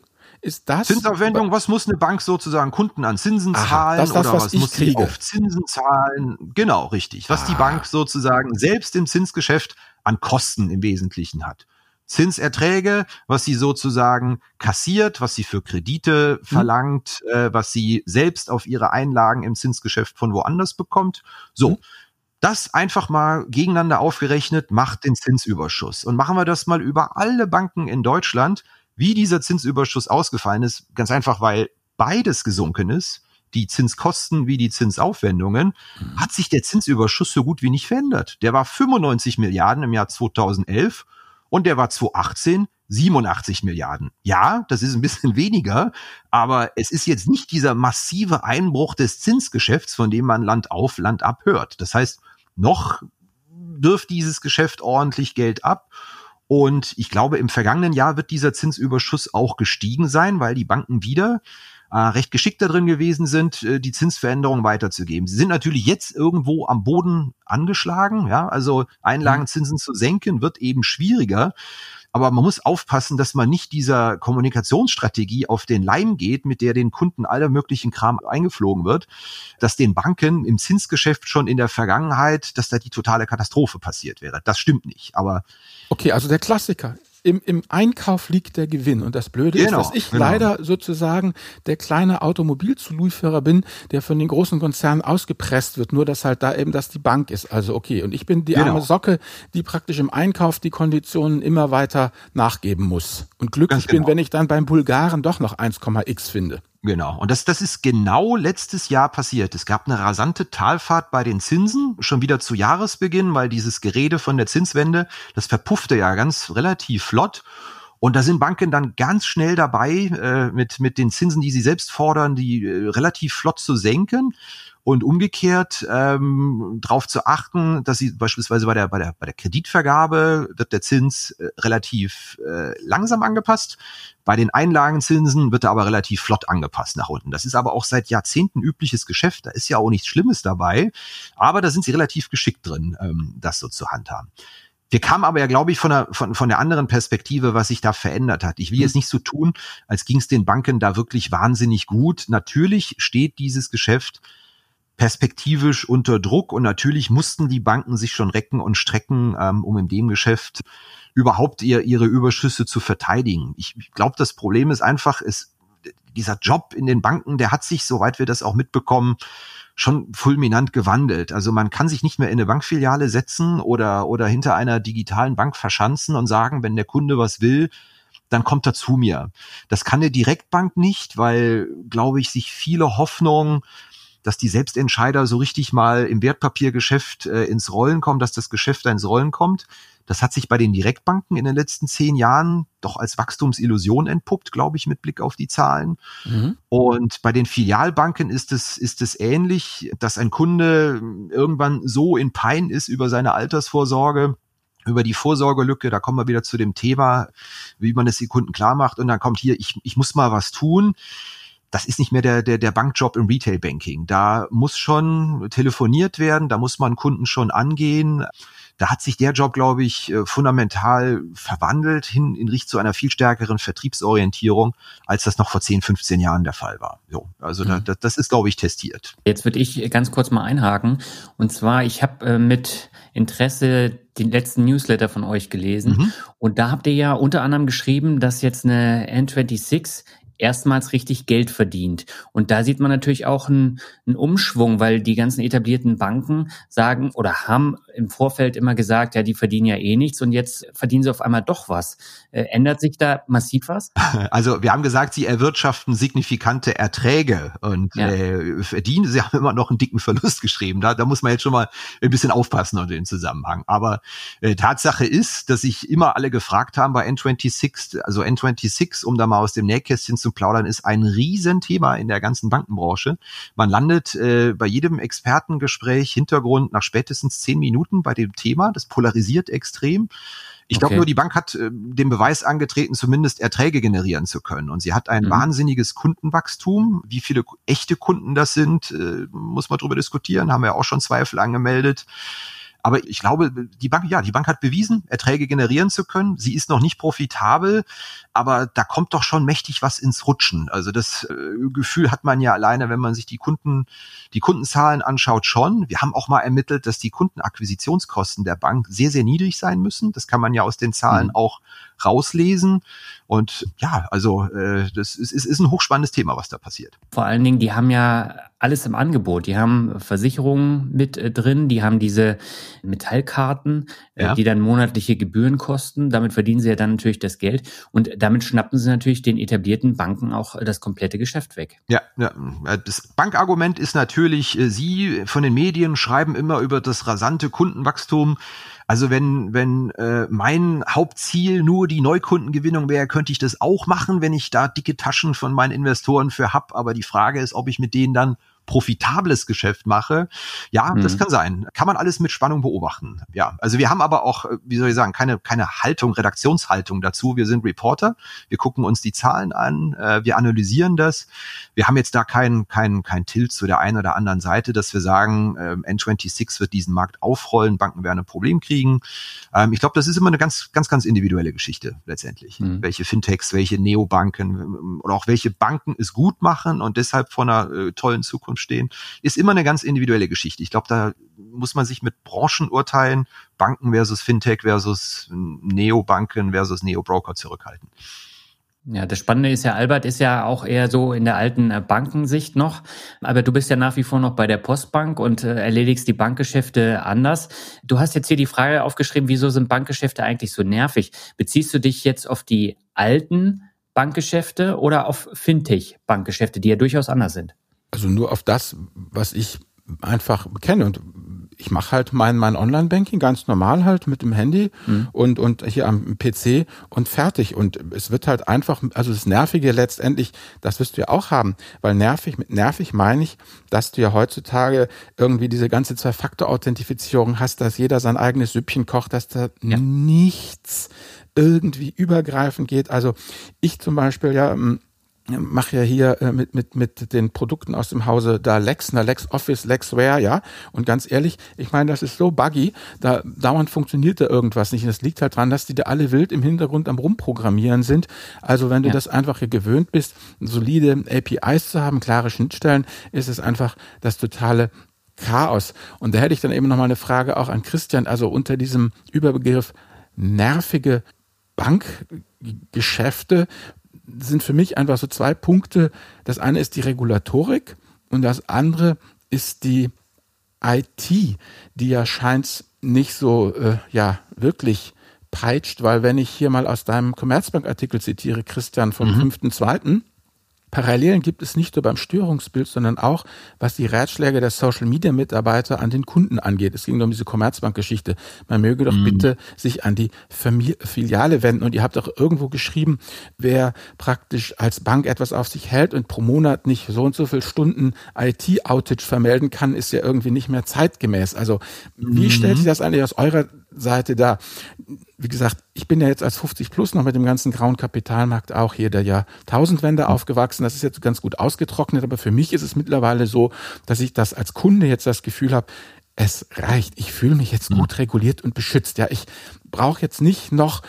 ist das. Zinsaufwendung, was muss eine Bank sozusagen Kunden an Zinsen Aha, zahlen das, das, oder was, was muss kriege. sie auf Zinsen zahlen? Genau, richtig. Was ah. die Bank sozusagen selbst im Zinsgeschäft an Kosten im Wesentlichen hat. Zinserträge, was sie sozusagen kassiert, was sie für Kredite hm. verlangt, äh, was sie selbst auf ihre Einlagen im Zinsgeschäft von woanders bekommt. So. Hm. Das einfach mal gegeneinander aufgerechnet macht den Zinsüberschuss. Und machen wir das mal über alle Banken in Deutschland, wie dieser Zinsüberschuss ausgefallen ist. Ganz einfach, weil beides gesunken ist. Die Zinskosten wie die Zinsaufwendungen, mhm. hat sich der Zinsüberschuss so gut wie nicht verändert. Der war 95 Milliarden im Jahr 2011 und der war 2018 87 Milliarden. Ja, das ist ein bisschen weniger, aber es ist jetzt nicht dieser massive Einbruch des Zinsgeschäfts, von dem man Land auf, Land ab hört. Das heißt, noch wirft dieses Geschäft ordentlich Geld ab. Und ich glaube, im vergangenen Jahr wird dieser Zinsüberschuss auch gestiegen sein, weil die Banken wieder äh, recht geschickt darin gewesen sind, äh, die Zinsveränderung weiterzugeben. Sie sind natürlich jetzt irgendwo am Boden angeschlagen, ja, also Einlagenzinsen zu senken wird eben schwieriger. Aber man muss aufpassen, dass man nicht dieser Kommunikationsstrategie auf den Leim geht, mit der den Kunden aller möglichen Kram eingeflogen wird, dass den Banken im Zinsgeschäft schon in der Vergangenheit, dass da die totale Katastrophe passiert wäre. Das stimmt nicht. Aber okay, also der Klassiker im, im Einkauf liegt der Gewinn. Und das Blöde genau, ist, dass ich genau. leider sozusagen der kleine Automobilzulieferer bin, der von den großen Konzernen ausgepresst wird, nur dass halt da eben das die Bank ist. Also okay. Und ich bin die genau. arme Socke, die praktisch im Einkauf die Konditionen immer weiter nachgeben muss. Und glücklich bin, genau. wenn ich dann beim Bulgaren doch noch 1,x finde. Genau. Und das, das ist genau letztes Jahr passiert. Es gab eine rasante Talfahrt bei den Zinsen, schon wieder zu Jahresbeginn, weil dieses Gerede von der Zinswende, das verpuffte ja ganz relativ flott. Und da sind Banken dann ganz schnell dabei, äh, mit, mit den Zinsen, die sie selbst fordern, die äh, relativ flott zu senken und umgekehrt ähm, darauf zu achten, dass sie beispielsweise bei der bei der bei der Kreditvergabe wird der Zins äh, relativ äh, langsam angepasst, bei den Einlagenzinsen wird er aber relativ flott angepasst nach unten. Das ist aber auch seit Jahrzehnten übliches Geschäft, da ist ja auch nichts Schlimmes dabei, aber da sind sie relativ geschickt drin, ähm, das so zu handhaben. Wir kamen aber ja, glaube ich, von der, von, von der anderen Perspektive, was sich da verändert hat. Ich will jetzt nicht so tun, als ging es den Banken da wirklich wahnsinnig gut. Natürlich steht dieses Geschäft perspektivisch unter Druck und natürlich mussten die Banken sich schon recken und strecken, ähm, um in dem Geschäft überhaupt ihr, ihre Überschüsse zu verteidigen. Ich, ich glaube, das Problem ist einfach, ist, dieser Job in den Banken, der hat sich, soweit wir das auch mitbekommen, schon fulminant gewandelt. Also man kann sich nicht mehr in eine Bankfiliale setzen oder, oder hinter einer digitalen Bank verschanzen und sagen, wenn der Kunde was will, dann kommt er zu mir. Das kann eine Direktbank nicht, weil, glaube ich, sich viele Hoffnungen dass die Selbstentscheider so richtig mal im Wertpapiergeschäft äh, ins Rollen kommen, dass das Geschäft ins Rollen kommt. Das hat sich bei den Direktbanken in den letzten zehn Jahren doch als Wachstumsillusion entpuppt, glaube ich, mit Blick auf die Zahlen. Mhm. Und bei den Filialbanken ist es, ist es ähnlich, dass ein Kunde irgendwann so in Pein ist über seine Altersvorsorge, über die Vorsorgelücke, da kommen wir wieder zu dem Thema, wie man es den Kunden klar macht. Und dann kommt hier, ich, ich muss mal was tun das ist nicht mehr der, der, der Bankjob im Retail Banking. Da muss schon telefoniert werden, da muss man Kunden schon angehen. Da hat sich der Job, glaube ich, äh, fundamental verwandelt hin in Richtung zu einer viel stärkeren Vertriebsorientierung, als das noch vor 10, 15 Jahren der Fall war. So, also mhm. da, das ist, glaube ich, testiert. Jetzt würde ich ganz kurz mal einhaken. Und zwar, ich habe äh, mit Interesse den letzten Newsletter von euch gelesen. Mhm. Und da habt ihr ja unter anderem geschrieben, dass jetzt eine N26 erstmals richtig Geld verdient. Und da sieht man natürlich auch einen, einen, Umschwung, weil die ganzen etablierten Banken sagen oder haben im Vorfeld immer gesagt, ja, die verdienen ja eh nichts und jetzt verdienen sie auf einmal doch was. Äh, ändert sich da massiv was? Also wir haben gesagt, sie erwirtschaften signifikante Erträge und ja. äh, verdienen. Sie haben immer noch einen dicken Verlust geschrieben. Da, da muss man jetzt schon mal ein bisschen aufpassen unter den Zusammenhang. Aber äh, Tatsache ist, dass sich immer alle gefragt haben bei N26, also N26, um da mal aus dem Nähkästchen zu plaudern, ist ein Riesenthema in der ganzen Bankenbranche. Man landet äh, bei jedem Expertengespräch Hintergrund nach spätestens zehn Minuten bei dem Thema. Das polarisiert extrem. Ich glaube okay. nur, die Bank hat äh, den Beweis angetreten, zumindest Erträge generieren zu können. Und sie hat ein mhm. wahnsinniges Kundenwachstum. Wie viele echte Kunden das sind, äh, muss man darüber diskutieren. Haben wir auch schon Zweifel angemeldet. Aber ich glaube, die Bank, ja, die Bank hat bewiesen, Erträge generieren zu können. Sie ist noch nicht profitabel, aber da kommt doch schon mächtig was ins Rutschen. Also das äh, Gefühl hat man ja alleine, wenn man sich die Kunden, die Kundenzahlen anschaut, schon. Wir haben auch mal ermittelt, dass die Kundenakquisitionskosten der Bank sehr, sehr niedrig sein müssen. Das kann man ja aus den Zahlen mhm. auch rauslesen. Und ja, also äh, das ist, ist, ist ein hochspannendes Thema, was da passiert. Vor allen Dingen, die haben ja alles im Angebot. Die haben Versicherungen mit äh, drin, die haben diese Metallkarten, äh, ja. die dann monatliche Gebühren kosten. Damit verdienen sie ja dann natürlich das Geld. Und damit schnappen sie natürlich den etablierten Banken auch das komplette Geschäft weg. Ja, ja. das Bankargument ist natürlich, äh, Sie von den Medien schreiben immer über das rasante Kundenwachstum. Also wenn, wenn äh, mein Hauptziel nur die Neukundengewinnung wäre, könnte ich das auch machen, wenn ich da dicke Taschen von meinen Investoren für hab. Aber die Frage ist, ob ich mit denen dann profitables Geschäft mache. Ja, mhm. das kann sein. Kann man alles mit Spannung beobachten. Ja, also wir haben aber auch, äh, wie soll ich sagen, keine, keine Haltung, Redaktionshaltung dazu. Wir sind Reporter. Wir gucken uns die Zahlen an. Äh, wir analysieren das. Wir haben jetzt da kein, kein, kein Tilt zu der einen oder anderen Seite, dass wir sagen, ähm, N26 wird diesen Markt aufrollen, Banken werden ein Problem kriegen. Ähm, ich glaube, das ist immer eine ganz, ganz, ganz individuelle Geschichte letztendlich. Mhm. Welche Fintechs, welche Neobanken oder auch welche Banken es gut machen und deshalb von einer äh, tollen Zukunft Zukunft stehen, ist immer eine ganz individuelle Geschichte. Ich glaube, da muss man sich mit Branchenurteilen, Banken versus Fintech versus Neobanken versus Neobroker zurückhalten. Ja, das Spannende ist ja, Albert ist ja auch eher so in der alten äh, Bankensicht noch, aber du bist ja nach wie vor noch bei der Postbank und äh, erledigst die Bankgeschäfte anders. Du hast jetzt hier die Frage aufgeschrieben, wieso sind Bankgeschäfte eigentlich so nervig? Beziehst du dich jetzt auf die alten Bankgeschäfte oder auf Fintech-Bankgeschäfte, die ja durchaus anders sind? Also nur auf das, was ich einfach kenne und ich mache halt mein, mein Online-Banking ganz normal halt mit dem Handy mhm. und, und hier am PC und fertig. Und es wird halt einfach, also das Nervige letztendlich, das wirst du ja auch haben, weil nervig, mit nervig meine ich, dass du ja heutzutage irgendwie diese ganze Zwei-Faktor-Authentifizierung hast, dass jeder sein eigenes Süppchen kocht, dass da ja. nichts irgendwie übergreifend geht. Also ich zum Beispiel ja, mache ja hier äh, mit, mit, mit den Produkten aus dem Hause da Lex, na Lex Office, Lexware, ja. Und ganz ehrlich, ich meine, das ist so buggy, da dauernd funktioniert da irgendwas nicht. Und es liegt halt dran, dass die da alle wild im Hintergrund am Rumprogrammieren sind. Also wenn du ja. das einfach hier gewöhnt bist, solide APIs zu haben, klare Schnittstellen, ist es einfach das totale Chaos. Und da hätte ich dann eben nochmal eine Frage auch an Christian, also unter diesem Überbegriff nervige Bankgeschäfte, sind für mich einfach so zwei Punkte. Das eine ist die Regulatorik und das andere ist die IT, die ja scheint nicht so äh, ja wirklich peitscht, weil wenn ich hier mal aus deinem Commerzbank-Artikel zitiere, Christian vom mhm. 5.2., Parallelen gibt es nicht nur beim Störungsbild, sondern auch, was die Ratschläge der Social-Media-Mitarbeiter an den Kunden angeht. Es ging um diese Commerzbank-Geschichte. Man möge doch mhm. bitte sich an die Familie, Filiale wenden. Und ihr habt auch irgendwo geschrieben, wer praktisch als Bank etwas auf sich hält und pro Monat nicht so und so viel Stunden IT-Outage vermelden kann, ist ja irgendwie nicht mehr zeitgemäß. Also wie mhm. stellt sich das eigentlich aus eurer Seite da? wie gesagt, ich bin ja jetzt als 50 plus noch mit dem ganzen grauen Kapitalmarkt auch hier der Jahrtausendwende aufgewachsen. Das ist jetzt ganz gut ausgetrocknet, aber für mich ist es mittlerweile so, dass ich das als Kunde jetzt das Gefühl habe, es reicht. Ich fühle mich jetzt gut reguliert und beschützt. Ja, ich brauche jetzt nicht noch,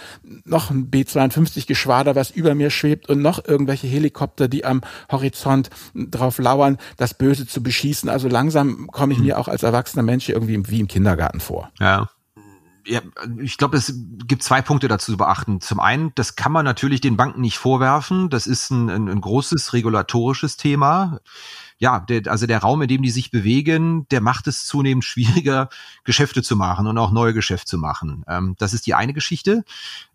noch ein B-52-Geschwader, was über mir schwebt und noch irgendwelche Helikopter, die am Horizont drauf lauern, das Böse zu beschießen. Also langsam komme ich mir auch als erwachsener Mensch irgendwie wie im Kindergarten vor. Ja ja, ich glaube, es gibt zwei Punkte dazu zu beachten. Zum einen, das kann man natürlich den Banken nicht vorwerfen. Das ist ein, ein, ein großes regulatorisches Thema. Ja, der, also der Raum, in dem die sich bewegen, der macht es zunehmend schwieriger, Geschäfte zu machen und auch neue Geschäfte zu machen. Ähm, das ist die eine Geschichte.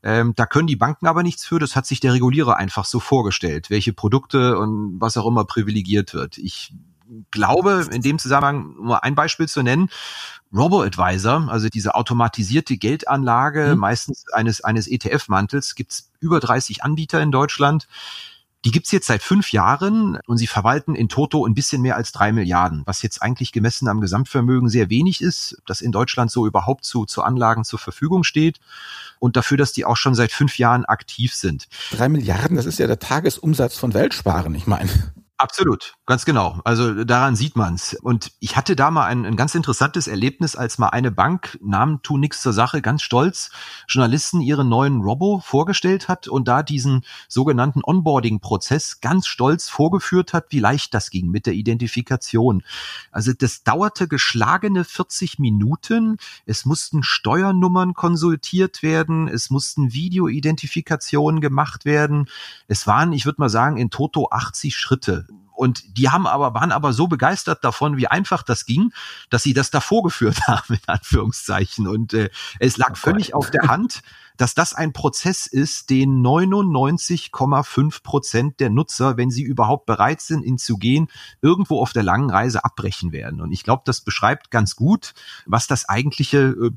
Ähm, da können die Banken aber nichts für. Das hat sich der Regulierer einfach so vorgestellt, welche Produkte und was auch immer privilegiert wird. Ich glaube, in dem Zusammenhang nur ein Beispiel zu nennen, Robo-Advisor, also diese automatisierte Geldanlage, mhm. meistens eines, eines ETF-Mantels, gibt's über 30 Anbieter in Deutschland. Die gibt's jetzt seit fünf Jahren und sie verwalten in Toto ein bisschen mehr als drei Milliarden, was jetzt eigentlich gemessen am Gesamtvermögen sehr wenig ist, das in Deutschland so überhaupt zu, zu Anlagen zur Verfügung steht und dafür, dass die auch schon seit fünf Jahren aktiv sind. Drei Milliarden, das ist ja der Tagesumsatz von Weltsparen, ich meine. Absolut, ganz genau. Also daran sieht man's. Und ich hatte da mal ein, ein ganz interessantes Erlebnis, als mal eine Bank, Namen tun nichts zur Sache, ganz stolz, Journalisten ihren neuen Robo vorgestellt hat und da diesen sogenannten Onboarding-Prozess ganz stolz vorgeführt hat, wie leicht das ging mit der Identifikation. Also das dauerte geschlagene 40 Minuten. Es mussten Steuernummern konsultiert werden, es mussten Videoidentifikationen gemacht werden. Es waren, ich würde mal sagen, in Toto 80 Schritte. Und die haben aber, waren aber so begeistert davon, wie einfach das ging, dass sie das da vorgeführt haben, in Anführungszeichen. Und äh, es lag oh völlig auf der Hand, dass das ein Prozess ist, den 99,5 Prozent der Nutzer, wenn sie überhaupt bereit sind, ihn zu gehen, irgendwo auf der langen Reise abbrechen werden. Und ich glaube, das beschreibt ganz gut, was das eigentliche äh,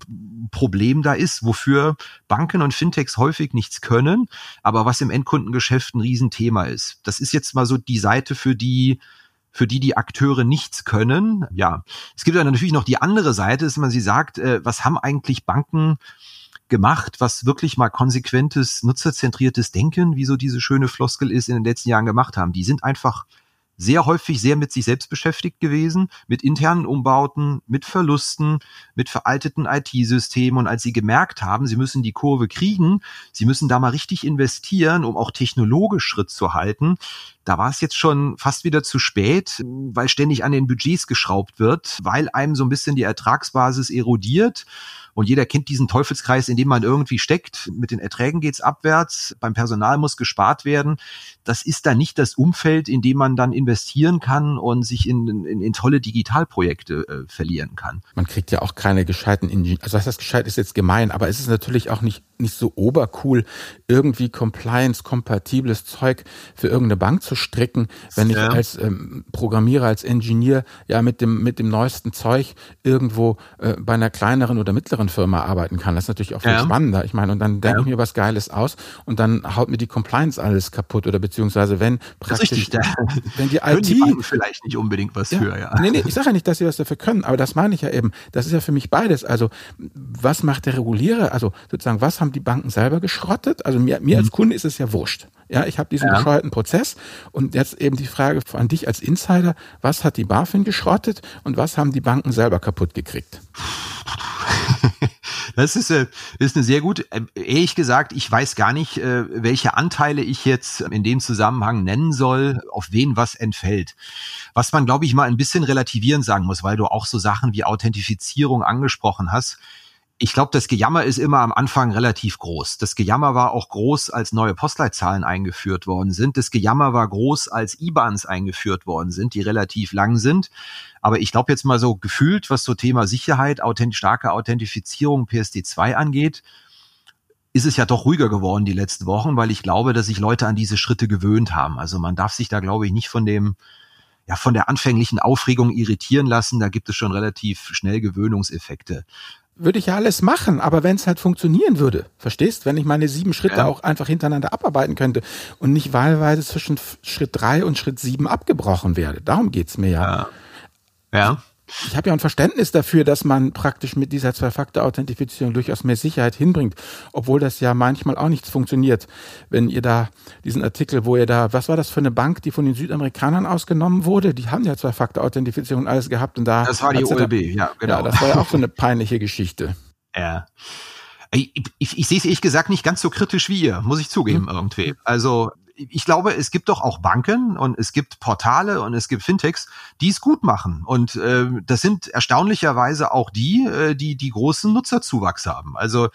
Problem da ist, wofür Banken und Fintechs häufig nichts können, aber was im Endkundengeschäft ein Riesenthema ist. Das ist jetzt mal so die Seite, für die für die die Akteure nichts können. Ja, es gibt dann natürlich noch die andere Seite, dass man sie sagt, äh, was haben eigentlich Banken gemacht, was wirklich mal konsequentes, nutzerzentriertes Denken, wie so diese schöne Floskel ist, in den letzten Jahren gemacht haben. Die sind einfach sehr häufig sehr mit sich selbst beschäftigt gewesen, mit internen Umbauten, mit Verlusten, mit veralteten IT-Systemen. Und als sie gemerkt haben, sie müssen die Kurve kriegen, sie müssen da mal richtig investieren, um auch technologisch Schritt zu halten, da war es jetzt schon fast wieder zu spät, weil ständig an den Budgets geschraubt wird, weil einem so ein bisschen die Ertragsbasis erodiert. Und jeder kennt diesen Teufelskreis, in dem man irgendwie steckt. Mit den Erträgen geht's abwärts, beim Personal muss gespart werden. Das ist dann nicht das Umfeld, in dem man dann investieren kann und sich in, in, in tolle Digitalprojekte äh, verlieren kann. Man kriegt ja auch keine gescheiten Ingenieure. Also das gescheit ist jetzt gemein, aber es ist natürlich auch nicht, nicht so obercool, irgendwie Compliance-kompatibles Zeug für irgendeine Bank zu stricken, wenn ja. ich als ähm, Programmierer, als Ingenieur ja mit dem, mit dem neuesten Zeug irgendwo äh, bei einer kleineren oder mittleren Firma arbeiten kann. Das ist natürlich auch viel ja. spannender. Ich meine, und dann denke ja. ich mir was Geiles aus und dann haut mir die Compliance alles kaputt oder beziehungsweise wenn praktisch, richtig, da wenn die IT die vielleicht nicht unbedingt was für, ja. Nee, nee, ich sage ja nicht, dass sie was dafür können, aber das meine ich ja eben. Das ist ja für mich beides. Also, was macht der Regulierer? Also, sozusagen, was haben die Banken selber geschrottet? Also, mir, mir mhm. als Kunde ist es ja wurscht. Ja, ich habe diesen ja. bescheuerten Prozess und jetzt eben die Frage an dich als Insider, was hat die BaFin geschrottet und was haben die Banken selber kaputt gekriegt? Das ist, äh, ist eine sehr gute. Äh, ehrlich gesagt, ich weiß gar nicht, äh, welche Anteile ich jetzt in dem Zusammenhang nennen soll, auf wen was entfällt. Was man, glaube ich, mal ein bisschen relativierend sagen muss, weil du auch so Sachen wie Authentifizierung angesprochen hast ich glaube, das Gejammer ist immer am Anfang relativ groß. Das Gejammer war auch groß, als neue Postleitzahlen eingeführt worden sind. Das Gejammer war groß, als IBANs eingeführt worden sind, die relativ lang sind. Aber ich glaube jetzt mal so gefühlt, was so Thema Sicherheit, authent starke Authentifizierung PSD2 angeht, ist es ja doch ruhiger geworden die letzten Wochen, weil ich glaube, dass sich Leute an diese Schritte gewöhnt haben. Also man darf sich da, glaube ich, nicht von dem ja, von der anfänglichen Aufregung irritieren lassen. Da gibt es schon relativ schnell Gewöhnungseffekte würde ich ja alles machen, aber wenn es halt funktionieren würde, verstehst? Wenn ich meine sieben Schritte ja. auch einfach hintereinander abarbeiten könnte und nicht wahlweise zwischen Schritt drei und Schritt sieben abgebrochen werde. Darum geht's mir ja. Ja. ja ich habe ja ein Verständnis dafür, dass man praktisch mit dieser Zwei-Faktor-Authentifizierung durchaus mehr Sicherheit hinbringt, obwohl das ja manchmal auch nichts funktioniert. Wenn ihr da diesen Artikel, wo ihr da, was war das für eine Bank, die von den Südamerikanern ausgenommen wurde? Die haben ja Zwei-Faktor-Authentifizierung und alles gehabt und da. Das war die OLB, ja, genau. Ja, das war ja auch so eine peinliche Geschichte. Ja. Ich, ich, ich sehe es ehrlich gesagt nicht ganz so kritisch wie ihr, muss ich zugeben, hm. irgendwie. Also ich glaube, es gibt doch auch Banken und es gibt Portale und es gibt Fintechs, die es gut machen. Und äh, das sind erstaunlicherweise auch die, äh, die die großen Nutzerzuwachs haben. Also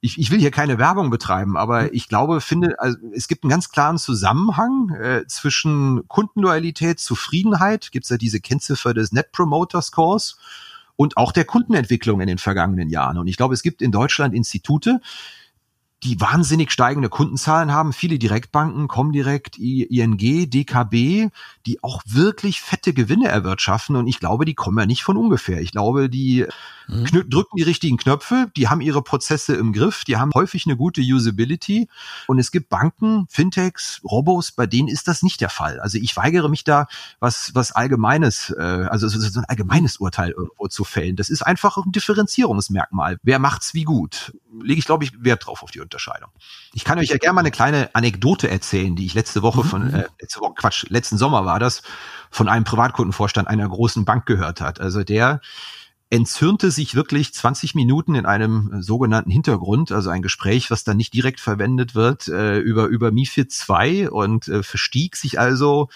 ich, ich will hier keine Werbung betreiben, aber mhm. ich glaube, finde, also es gibt einen ganz klaren Zusammenhang äh, zwischen Kundenloyalität, Zufriedenheit, gibt's ja diese Kennziffer des Net Promoter Scores und auch der Kundenentwicklung in den vergangenen Jahren. Und ich glaube, es gibt in Deutschland Institute, die wahnsinnig steigende Kundenzahlen haben. Viele Direktbanken, Comdirect, ING, DKB, die auch wirklich fette Gewinne erwirtschaften. Und ich glaube, die kommen ja nicht von ungefähr. Ich glaube, die mhm. drücken die richtigen Knöpfe, die haben ihre Prozesse im Griff, die haben häufig eine gute Usability. Und es gibt Banken, Fintechs, Robos, bei denen ist das nicht der Fall. Also ich weigere mich da, was, was allgemeines, äh, also so ein allgemeines Urteil irgendwo zu fällen. Das ist einfach ein Differenzierungsmerkmal. Wer macht's wie gut? Lege ich, glaube ich, Wert drauf auf die Unterscheidung. Ich kann euch ja gerne mal eine kleine Anekdote erzählen, die ich letzte Woche mhm. von, äh, letzte Woche, Quatsch, letzten Sommer war das, von einem Privatkundenvorstand einer großen Bank gehört hat. Also der entzürnte sich wirklich 20 Minuten in einem äh, sogenannten Hintergrund, also ein Gespräch, was dann nicht direkt verwendet wird, äh, über, über MIFID 2 und äh, verstieg sich also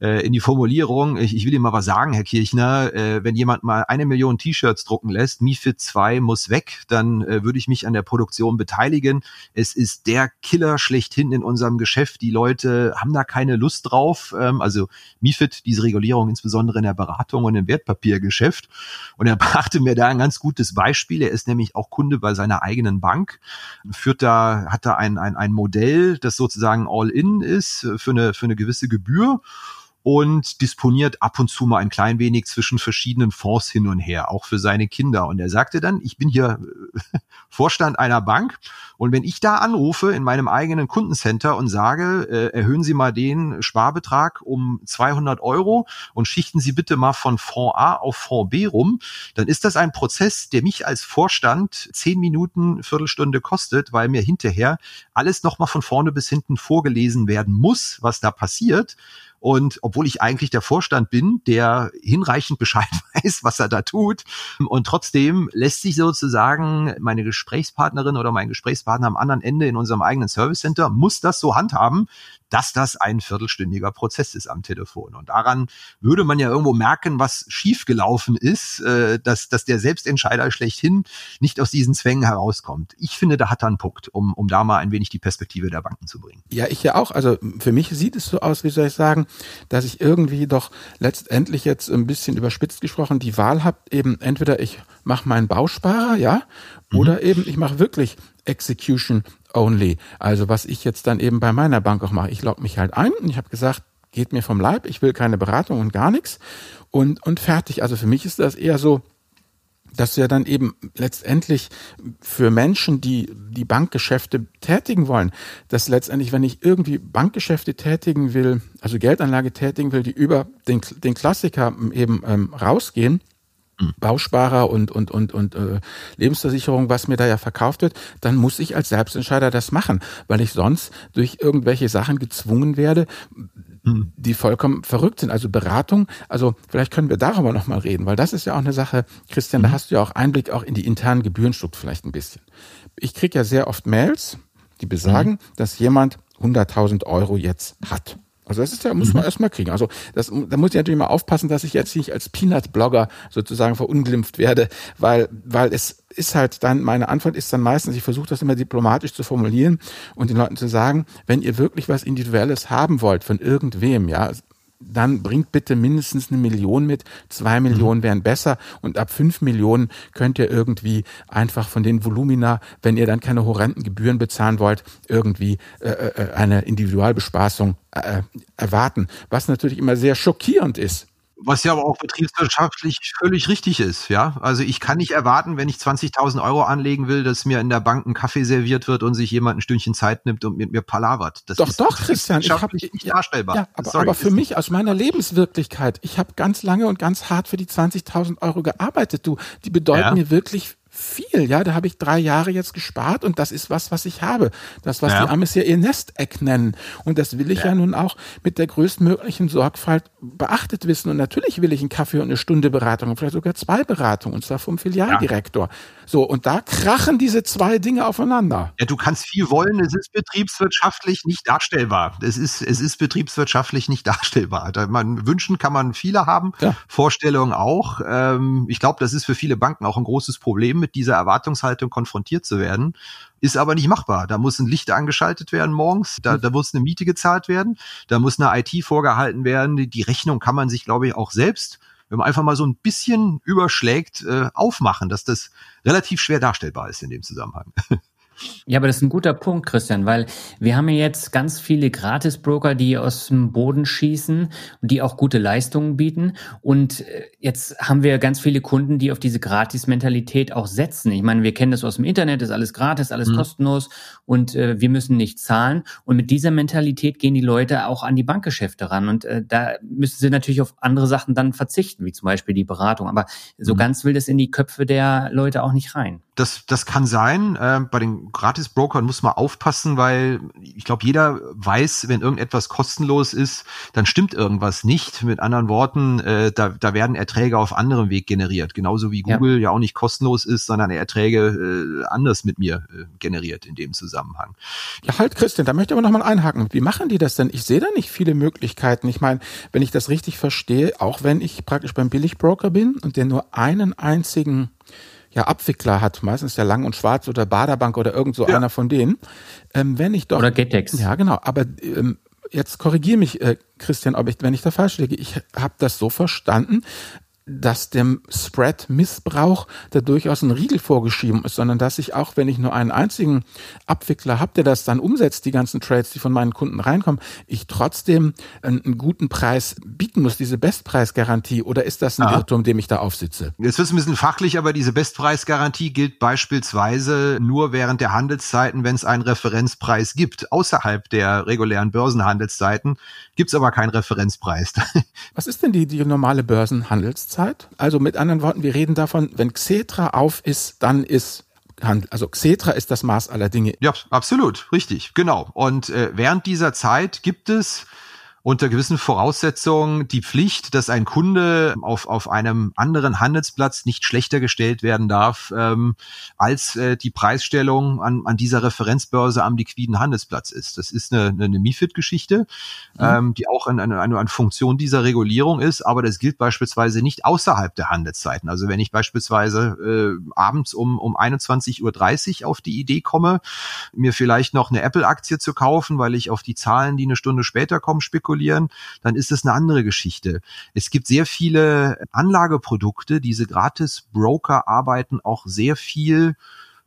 äh, in die Formulierung, ich, ich will Ihnen mal was sagen, Herr Kirchner, äh, wenn jemand mal eine Million T-Shirts drucken lässt, MIFID 2 muss weg, dann äh, würde ich mich an der Produktion beteiligen. Es ist der Killer schlechthin in unserem Geschäft. Die Leute haben da keine Lust drauf. Ähm, also MIFID, diese Regulierung insbesondere in der Beratung und im Wertpapiergeschäft. Und er brachte mir da ein ganz gutes Beispiel. Er ist nämlich auch Kunde bei seiner eigenen Bank, führt da, hat da ein, ein, ein Modell, das sozusagen all-in ist für eine, für eine gewisse Gebühr und disponiert ab und zu mal ein klein wenig zwischen verschiedenen Fonds hin und her, auch für seine Kinder. Und er sagte dann, ich bin hier äh, Vorstand einer Bank und wenn ich da anrufe in meinem eigenen Kundencenter und sage, äh, erhöhen Sie mal den Sparbetrag um 200 Euro und schichten Sie bitte mal von Fonds A auf Fonds B rum, dann ist das ein Prozess, der mich als Vorstand zehn Minuten, Viertelstunde kostet, weil mir hinterher alles nochmal von vorne bis hinten vorgelesen werden muss, was da passiert Und obwohl ich eigentlich der Vorstand bin, der hinreichend Bescheid weiß, was er da tut, und trotzdem lässt sich sozusagen meine Gesprächspartnerin oder mein Gesprächspartner am anderen Ende in unserem eigenen Service Center muss das so handhaben, dass das ein viertelstündiger Prozess ist am Telefon. Und daran würde man ja irgendwo merken, was schiefgelaufen ist, äh, dass, dass der Selbstentscheider schlechthin nicht aus diesen Zwängen herauskommt. Ich finde, da hat er einen Punkt, um, um da mal ein wenig die Perspektive der Banken zu bringen. Ja, ich ja auch. Also für mich sieht es so aus, wie soll ich sagen, dass ich irgendwie doch letztendlich jetzt ein bisschen überspitzt gesprochen die Wahl habe, eben entweder ich mache meinen Bausparer, ja, mhm. oder eben ich mache wirklich Execution only. Also was ich jetzt dann eben bei meiner Bank auch mache. Ich logge mich halt ein und ich habe gesagt, geht mir vom Leib, ich will keine Beratung und gar nichts und, und fertig. Also für mich ist das eher so, dass wir dann eben letztendlich für Menschen, die die Bankgeschäfte tätigen wollen, dass letztendlich, wenn ich irgendwie Bankgeschäfte tätigen will, also Geldanlage tätigen will, die über den, den Klassiker eben ähm, rausgehen, Mhm. Bausparer und, und, und, und äh, Lebensversicherung, was mir da ja verkauft wird, dann muss ich als Selbstentscheider das machen, weil ich sonst durch irgendwelche Sachen gezwungen werde, mhm. die vollkommen verrückt sind. Also Beratung, also vielleicht können wir darüber nochmal reden, weil das ist ja auch eine Sache, Christian, da mhm. hast du ja auch Einblick auch in die internen Gebührenstruktur vielleicht ein bisschen. Ich kriege ja sehr oft Mails, die besagen, dass jemand 100.000 Euro jetzt hat. Also das ist ja, muss man mhm. erstmal kriegen. Also das, da muss ich natürlich mal aufpassen, dass ich jetzt nicht als Peanut-Blogger sozusagen verunglimpft werde, weil, weil es ist halt dann, meine Antwort ist dann meistens, ich versuche das immer diplomatisch zu formulieren und den Leuten zu sagen, wenn ihr wirklich was Individuelles haben wollt von irgendwem, ja, dann bringt bitte mindestens eine Million mit. Zwei Millionen mhm. wären besser und ab fünf Millionen könnt ihr irgendwie einfach von den Volumina, wenn ihr dann keine horrenden Gebühren bezahlen wollt, irgendwie äh, äh, eine Individualbespaßung äh, erwarten. Was natürlich immer sehr schockierend ist was ja aber auch betriebswirtschaftlich völlig richtig ist, ja. Also ich kann nicht erwarten, wenn ich 20.000 Euro anlegen will, dass mir in der Bank ein Kaffee serviert wird und sich jemand ein Stündchen Zeit nimmt und mit mir palavert. Das doch, ist doch, Christian, ich habe nicht darstellbar. Ja, aber, Sorry, aber für mich aus meiner Lebenswirklichkeit, ich habe ganz lange und ganz hart für die 20.000 Euro gearbeitet. Du, die bedeuten ja. mir wirklich viel, ja, da habe ich drei Jahre jetzt gespart und das ist was, was ich habe. Das, was ja. die Amis ja ihr Nesteck nennen. Und das will ich ja. ja. nun auch mit der größtmöglichen Sorgfalt beachtet wissen. Und natürlich will ich einen Kaffee und eine Stunde Beratung und vielleicht sogar zwei Beratungen, und zwar vom Filialdirektor. Ja. So, und da krachen diese zwei Dinge aufeinander. Ja, du kannst viel wollen, es ist betriebswirtschaftlich nicht darstellbar. Es ist, es ist betriebswirtschaftlich nicht darstellbar. Da man, wünschen kann man viele haben, Vorstellungen auch. Ähm, ich glaube, das ist für viele Banken auch ein großes Problem mit dieser Erwartungshaltung konfrontiert zu werden. Ist aber nicht machbar. Da muss ein Licht angeschaltet werden morgens, da, da muss eine Miete gezahlt werden, da muss eine IT vorgehalten werden. Die, Rechnung kann man sich, glaube ich, auch selbst wenn man einfach mal so ein bisschen überschlägt, äh, aufmachen, dass das relativ schwer darstellbar ist in dem Zusammenhang. Ja, aber das ist ein guter Punkt, Christian, weil wir haben ja jetzt ganz viele Gratis-Broker, die aus dem Boden schießen und die auch gute Leistungen bieten. Und äh, jetzt haben wir ganz viele Kunden, die auf diese Gratis-Mentalität auch setzen. Ich meine, wir kennen das aus dem Internet, ist alles gratis, alles mhm. kostenlos und äh, wir müssen nicht zahlen. Und mit dieser Mentalität gehen die Leute auch an die Bankgeschäfte ran. Und äh, da müssen sie natürlich auf andere Sachen dann verzichten, wie zum Beispiel die Beratung. Aber so mhm. ganz will das in die Köpfe der Leute auch nicht rein. Das, das kann sein. Äh, bei den Gratis-Brokern muss man aufpassen, weil ich glaube, jeder weiß, wenn irgendetwas kostenlos ist, dann stimmt irgendwas nicht. Mit anderen Worten, äh, da, da werden Erträge auf anderem Weg generiert. Genauso wie Google ja, ja auch nicht kostenlos ist, sondern Erträge äh, anders mit mir äh, generiert in dem Zusammenhang. Ja, halt, Christian, da möchte ich aber nochmal einhaken. Wie machen die das denn? Ich sehe da nicht viele Möglichkeiten. Ich meine, wenn ich das richtig verstehe, auch wenn ich praktisch beim Billigbroker bin und der nur einen einzigen ja, Abwickler hat, meistens ja Lang und Schwarz oder Baderbank oder irgend so ja. einer von denen. Ähm, wenn ich doch. Oder Getex. Ja, genau. Aber ähm, jetzt korrigiere mich, äh, Christian, ob ich, wenn ich da falsch liege. Ich habe das so verstanden, dass dem Spread-Missbrauch da durchaus ein Riegel vorgeschrieben ist, sondern dass ich auch, wenn ich nur einen einzigen Abwickler habe, der das dann umsetzt, die ganzen Trades, die von meinen Kunden reinkommen, ich trotzdem einen, guten Preis bieten muss, diese Bestpreisgarantie, oder ist das ein ja. Irrtum, dem ich da aufsitze? Jetzt wird es ein bisschen fachlich, aber diese Bestpreisgarantie gilt beispielsweise nur während der Handelszeiten, wenn es einen Referenzpreis gibt. Außerhalb der regulären Börsenhandelszeiten gibt es aber keinen Referenzpreis. Was ist denn die, die normale Börsenhandelszeit? Zeit. Also mit anderen Worten, wir reden davon, wenn Xetra auf ist, dann ist also Xetra ist das Maß aller Dinge. Ja, absolut, richtig, genau. Und äh, während dieser Zeit gibt es unter gewissen Voraussetzungen die Pflicht, dass ein Kunde auf, auf einem anderen Handelsplatz nicht schlechter gestellt werden darf ähm, als äh, die Preisstellung an, an dieser Referenzbörse am liquiden Handelsplatz ist. Das ist eine, eine MIFID-Geschichte, mhm. ähm, die auch eine, eine, eine Funktion dieser Regulierung ist, aber das gilt beispielsweise nicht außerhalb der Handelszeiten. Also wenn ich beispielsweise äh, abends um, um 21.30 Uhr auf die Idee komme, mir vielleicht noch eine Apple-Aktie zu kaufen, weil ich auf die Zahlen, die eine Stunde später kommen, spekulieren, dann ist es eine andere Geschichte. Es gibt sehr viele Anlageprodukte, diese Gratis-Broker arbeiten auch sehr viel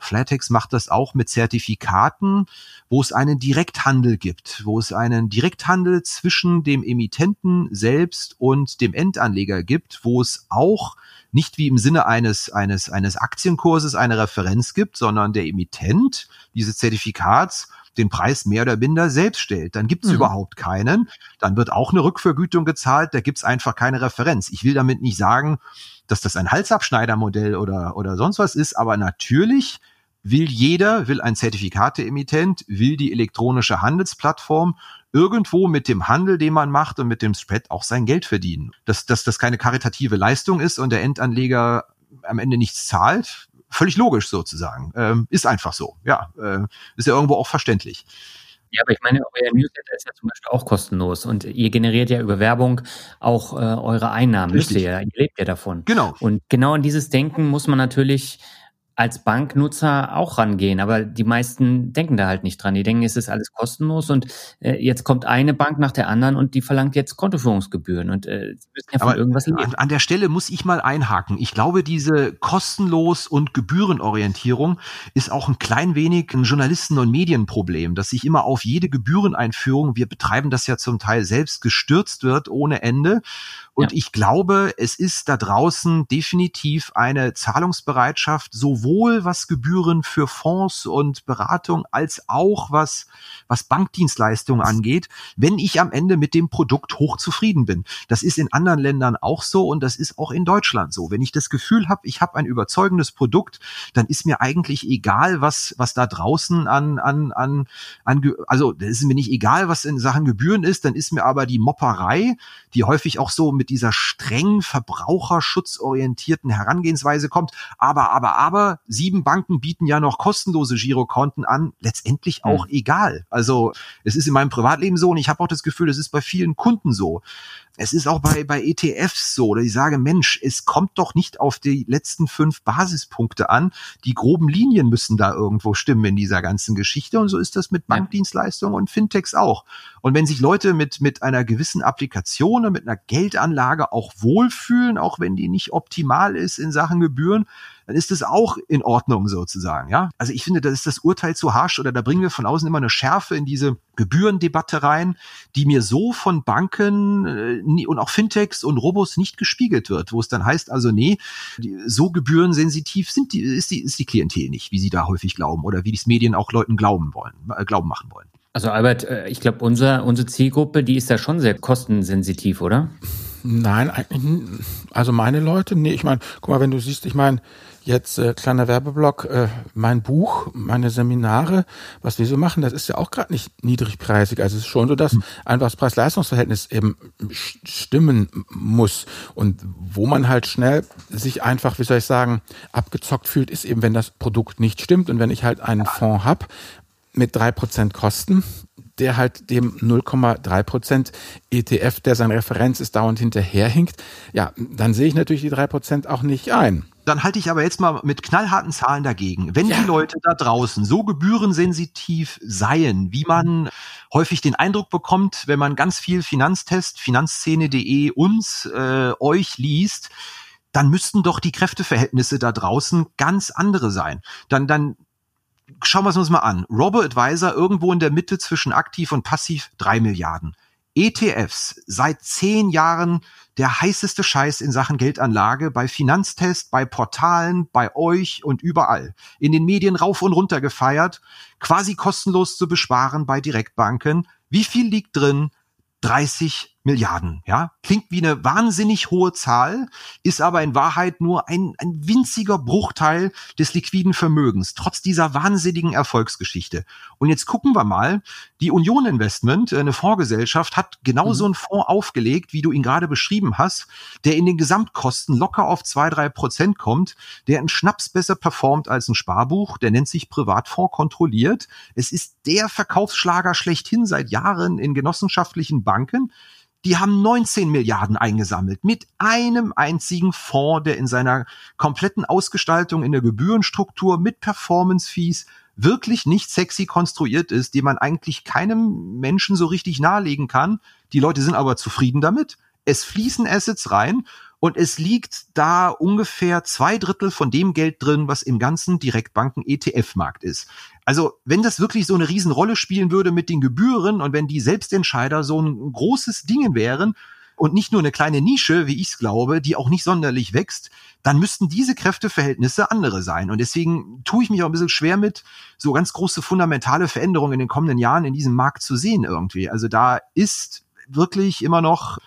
Flatex macht das auch mit Zertifikaten, wo es einen Direkthandel gibt, wo es einen Direkthandel zwischen dem Emittenten selbst und dem Endanleger gibt, wo es auch nicht wie im Sinne eines, eines, eines Aktienkurses eine Referenz gibt, sondern der Emittent dieses Zertifikats den Preis mehr oder minder selbst stellt. Dann gibt's mhm. überhaupt keinen. Dann wird auch eine Rückvergütung gezahlt. Da gibt's einfach keine Referenz. Ich will damit nicht sagen, dass das ein Halsabschneidermodell oder, oder sonst was ist, aber natürlich will jeder, will ein Zertifikate-Emittent, will die elektronische Handelsplattform irgendwo mit dem Handel, den man macht und mit dem Spread auch sein Geld verdienen. Dass, dass das keine karitative Leistung ist und der Endanleger am Ende nichts zahlt, völlig logisch sozusagen. Ähm, ist einfach so. Ja, äh, ist ja irgendwo auch verständlich. Ja, aber ich meine, euer Newsletter ist ja zum Beispiel auch kostenlos und ihr generiert ja über Werbung auch äh, eure Einnahmen. Richtig. Müsst ihr ja, ihr lebt ja davon. Genau. Und genau in dieses Denken muss man natürlich als Banknutzer auch rangehen, aber die meisten denken da halt nicht dran. Die denken, es ist alles kostenlos und äh, jetzt kommt eine Bank nach der anderen und die verlangt jetzt Kontoführungsgebühren und äh, sie müssen ja von aber irgendwas leben. An, an der Stelle muss ich mal einhaken. Ich glaube, diese kostenlos und Gebührenorientierung ist auch ein klein wenig ein Journalisten- und Medienproblem, dass sich immer auf jede Gebühreneinführung, wir betreiben das ja zum Teil selbst, gestürzt wird ohne Ende und ja. ich glaube, es ist da draußen definitiv eine Zahlungsbereitschaft, sowohl was Gebühren für Fonds und Beratung als auch was, was Bankdienstleistungen angeht, wenn ich am Ende mit dem Produkt hochzufrieden bin. Das ist in anderen Ländern auch so und das ist auch in Deutschland so. Wenn ich das Gefühl habe, ich habe ein überzeugendes Produkt, dann ist mir eigentlich egal, was, was da draußen an, an, an, an, also es ist mir nicht egal, was in Sachen Gebühren ist, dann ist mir aber die Mopperei, die häufig auch so mit dieser streng verbraucherschutzorientierten Herangehensweise kommt. Aber, aber, aber, sieben Banken bieten ja noch kostenlose Girokonten an. Letztendlich auch hm. egal. Also es ist in meinem Privatleben so und ich habe auch das Gefühl, es ist bei vielen Kunden so. Es ist auch bei, bei ETFs so, dass ich sage, Mensch, es kommt doch nicht auf die letzten fünf Basispunkte an. Die groben Linien müssen da irgendwo stimmen in dieser ganzen Geschichte. Und so ist das mit Bankdienstleistungen und Fintechs auch. Und wenn sich Leute mit, mit einer gewissen Applikation und mit einer Geldanlage auch wohlfühlen, auch wenn die nicht optimal ist in Sachen Gebühren, dann ist es auch in Ordnung sozusagen, ja. Also ich finde, das ist das Urteil zu harsch oder da bringen wir von außen immer eine Schärfe in diese Gebührendebatte rein, die mir so von Banken äh, und auch Fintechs und Robos nicht gespiegelt wird, wo es dann heißt, also nee, die, so gebührensensitiv sind die, ist die, ist die Klientel nicht, wie sie da häufig glauben oder wie die Medien auch Leuten glauben wollen, äh, glauben machen wollen. Also Albert, äh, ich glaube, unser, unsere Zielgruppe, die ist da schon sehr kostensensitiv, oder? Nein, also meine Leute, nee, ich meine, guck mal, wenn du siehst, ich meine, jetzt äh, kleiner Werbeblock, äh, mein Buch, meine Seminare, was wir so machen, das ist ja auch gerade nicht niedrigpreisig. Also es ist schon so, dass einfach das Preis-Leistungs-Verhältnis eben stimmen muss. Und wo man halt schnell sich einfach, wie soll ich sagen, abgezockt fühlt, ist eben, wenn das Produkt nicht stimmt und wenn ich halt einen Fonds hab mit drei Prozent Kosten der halt dem 0,3 Prozent ETF, der sein Referenz ist, dauernd hinterherhinkt, ja, dann sehe ich natürlich die drei Prozent auch nicht ein. Dann halte ich aber jetzt mal mit knallharten Zahlen dagegen. Wenn ja. die Leute da draußen so gebührensensitiv seien, wie man häufig den Eindruck bekommt, wenn man ganz viel Finanztest, finanzszene.de uns, äh, euch liest, dann müssten doch die Kräfteverhältnisse da draußen ganz andere sein. Dann, dann schauen wir es uns mal an. Robo-Advisor irgendwo in der Mitte zwischen aktiv und passiv drei Milliarden. ETFs seit zehn Jahren der heißeste Scheiß in Sachen Geldanlage bei Finanztest, bei Portalen, bei euch und überall. In den Medien rauf und runter gefeiert, quasi kostenlos zu besparen bei Direktbanken. Wie viel liegt drin? 30 Milliarden, ja. Klingt wie eine wahnsinnig hohe Zahl, ist aber in Wahrheit nur ein, ein winziger Bruchteil des liquiden Vermögens, trotz dieser wahnsinnigen Erfolgsgeschichte. Und jetzt gucken wir mal, die Union Investment, eine Fondsgesellschaft, hat genau so mhm. einen Fonds aufgelegt, wie du ihn gerade beschrieben hast, der in den Gesamtkosten locker auf zwei, drei Prozent kommt, der einen Schnaps besser performt als ein Sparbuch, der nennt sich Privatfonds kontrolliert. Es ist der Verkaufsschlager schlechthin seit Jahren in genossenschaftlichen Banken. Die haben 19 Milliarden eingesammelt mit einem einzigen Fonds, der in seiner kompletten Ausgestaltung in der Gebührenstruktur mit Performance-Fees wirklich nicht sexy konstruiert ist, die man eigentlich keinem Menschen so richtig nahelegen kann. Die Leute sind aber zufrieden damit. Es fließen Assets rein und es liegt da ungefähr zwei Drittel von dem Geld drin, was im ganzen Direktbanken-ETF-Markt ist. Also wenn das wirklich so eine Riesenrolle spielen würde mit den Gebühren und wenn die Selbstentscheider so ein großes Ding wären und nicht nur eine kleine Nische, wie ich es glaube, die auch nicht sonderlich wächst, dann müssten diese Kräfteverhältnisse andere sein. Und deswegen tue ich mich auch ein bisschen schwer mit, so ganz große fundamentale Veränderungen in den kommenden Jahren in diesem Markt zu sehen irgendwie. Also da ist wirklich immer noch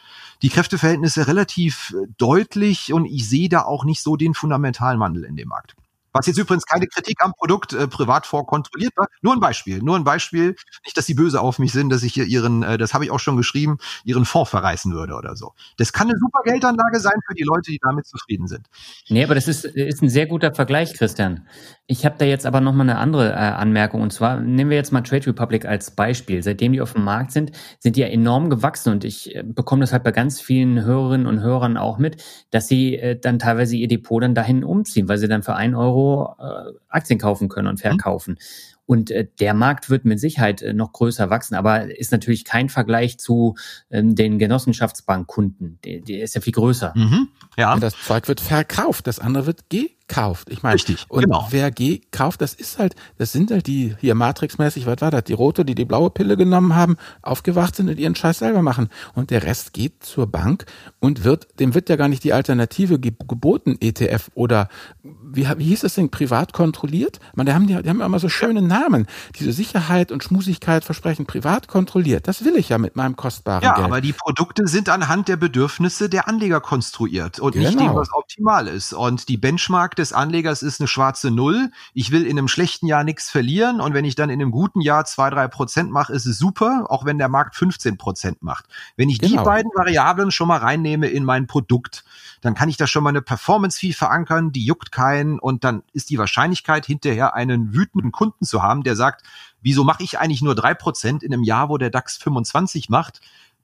die Kräfteverhältnisse relativ äh, deutlich und ich sehe da auch nicht so den fundamentalen Wandel in dem Markt. Was jetzt übrigens keine Kritik am Produkt äh, privat vorkontrolliert war. Nur ein Beispiel, nur ein Beispiel. Nicht, dass sie böse auf mich sind, dass ich hier ihren, äh, das habe ich auch schon geschrieben, ihren Fonds verreißen würde oder so. Das kann eine super Geldanlage sein für die Leute, die damit zufrieden sind. Nee, aber das ist, ist ein sehr guter Vergleich, Christian. Ich habe da jetzt aber noch mal eine andere äh, Anmerkung. Und zwar nehmen wir jetzt mal Trade Republic als Beispiel. Seitdem die auf dem Markt sind, sind die ja enorm gewachsen. Und ich äh, bekomme das halt bei ganz vielen Hörerinnen und Hörern auch mit, dass sie äh, dann teilweise ihr Depot dann dahin umziehen, weil sie dann für ein Euro äh, Aktien kaufen können und mhm. verkaufen. Mhm. Und äh, der Markt wird mit Sicherheit äh, noch größer wachsen, aber ist natürlich kein Vergleich zu ähm, den Genossenschaftsbankkunden. Der, der ist ja viel größer. Mhm. Ja. Das Zeug wird verkauft, das andere wird gekauft kauft. Ich meine, Richtig, und genau. wer G kauft, das ist halt, das sind halt die hier Matrix-mäßig, was war das? Die rote, die die blaue Pille genommen haben, aufgewacht sind und ihren Scheiß selber machen. Und der Rest geht zur Bank und wird, dem wird ja gar nicht die Alternative geboten, ETF oder wie, wie hieß das Ding, privat kontrolliert? Man, die haben, die, die haben immer so schöne Namen. Diese Sicherheit und Schmusigkeit versprechen, privat kontrolliert. Das will ich ja mit meinem kostbaren ja, Geld. Ja, aber die Produkte sind anhand der Bedürfnisse der Anleger konstruiert und genau. nicht dem, was optimal ist. Und die Benchmark des Anlegers ist eine schwarze Null. Ich will in einem schlechten Jahr nichts verlieren und wenn ich dann in einem guten Jahr zwei, drei Prozent mache, ist es super, auch wenn der Markt 15 Prozent macht. Wenn ich genau. die beiden Variablen schon mal reinnehme in mein Produkt, dann kann ich da schon mal eine Performance-Fee verankern, die juckt keinen und dann ist die Wahrscheinlichkeit hinterher einen wütenden Kunden zu haben, der sagt, wieso mache ich eigentlich nur drei Prozent in einem Jahr, wo der DAX 25 macht?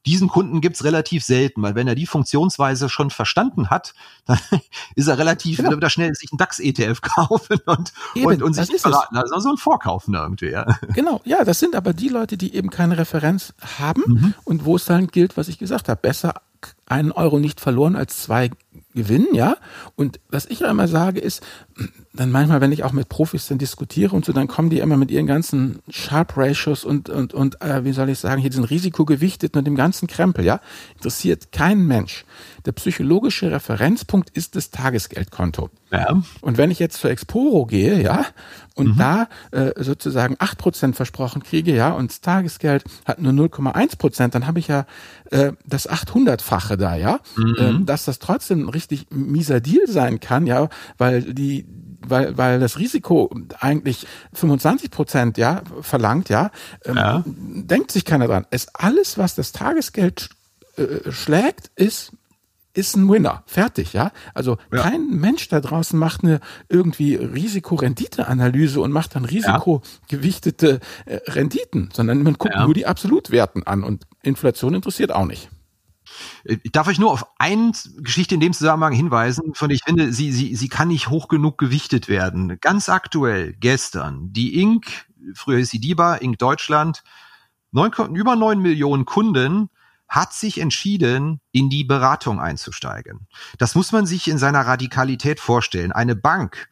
Diesen Kunden gibt's relativ selten, weil wenn er die Funktionsweise schon verstanden hat, dann ist er relativ, genau. wird er schnell sich einen DAX-ETF kaufen und, eben, und, und sich verraten. Also so ein Vorkaufen irgendwie, ja. Genau, ja, das sind aber die Leute, die eben keine Referenz haben mhm. und wo es dann gilt, was ich gesagt habe, besser einen Euro nicht verloren als zwei gewinnen, ja. Und was ich ja immer sage ist, dann manchmal, wenn ich auch mit Profis dann diskutiere und so, dann kommen die immer mit ihren ganzen Sharp Ratios und und und äh, wie soll ich sagen, hier diesen Risikogewichteten und dem ganzen Krempel, ja. Interessiert kein Mensch. Der psychologische Referenzpunkt ist das Tagesgeldkonto. Ja. Und wenn ich jetzt zur Exporo gehe, ja, und mhm. da äh, sozusagen acht Prozent versprochen kriege, ja, und das Tagesgeld hat nur 0,1 Prozent, dann habe ich ja äh, das 800-fache da, ja, mhm. ähm, dass das trotzdem ein richtig mieser Deal sein kann, ja, weil die weil, weil das Risiko eigentlich 25 Prozent ja verlangt, ja, ähm, ja, denkt sich keiner dran. Es alles, was das Tagesgeld äh, schlägt, ist ist ein Winner. Fertig, ja. Also ja. kein Mensch da draußen macht eine irgendwie Risikorendite-Analyse und macht dann risikogewichtete äh, Renditen, sondern man guckt ja. nur die Absolutwerten an und Inflation interessiert auch nicht. Ich darf euch nur auf eine Geschichte in dem Zusammenhang hinweisen, von der ich finde, sie, sie, sie kann nicht hoch genug gewichtet werden. Ganz aktuell, gestern, die Inc., früher hieß sie DIBA, Inc. Deutschland, neun, über neun Millionen Kunden hat sich entschieden, in die Beratung einzusteigen. Das muss man sich in seiner Radikalität vorstellen. Eine Bank,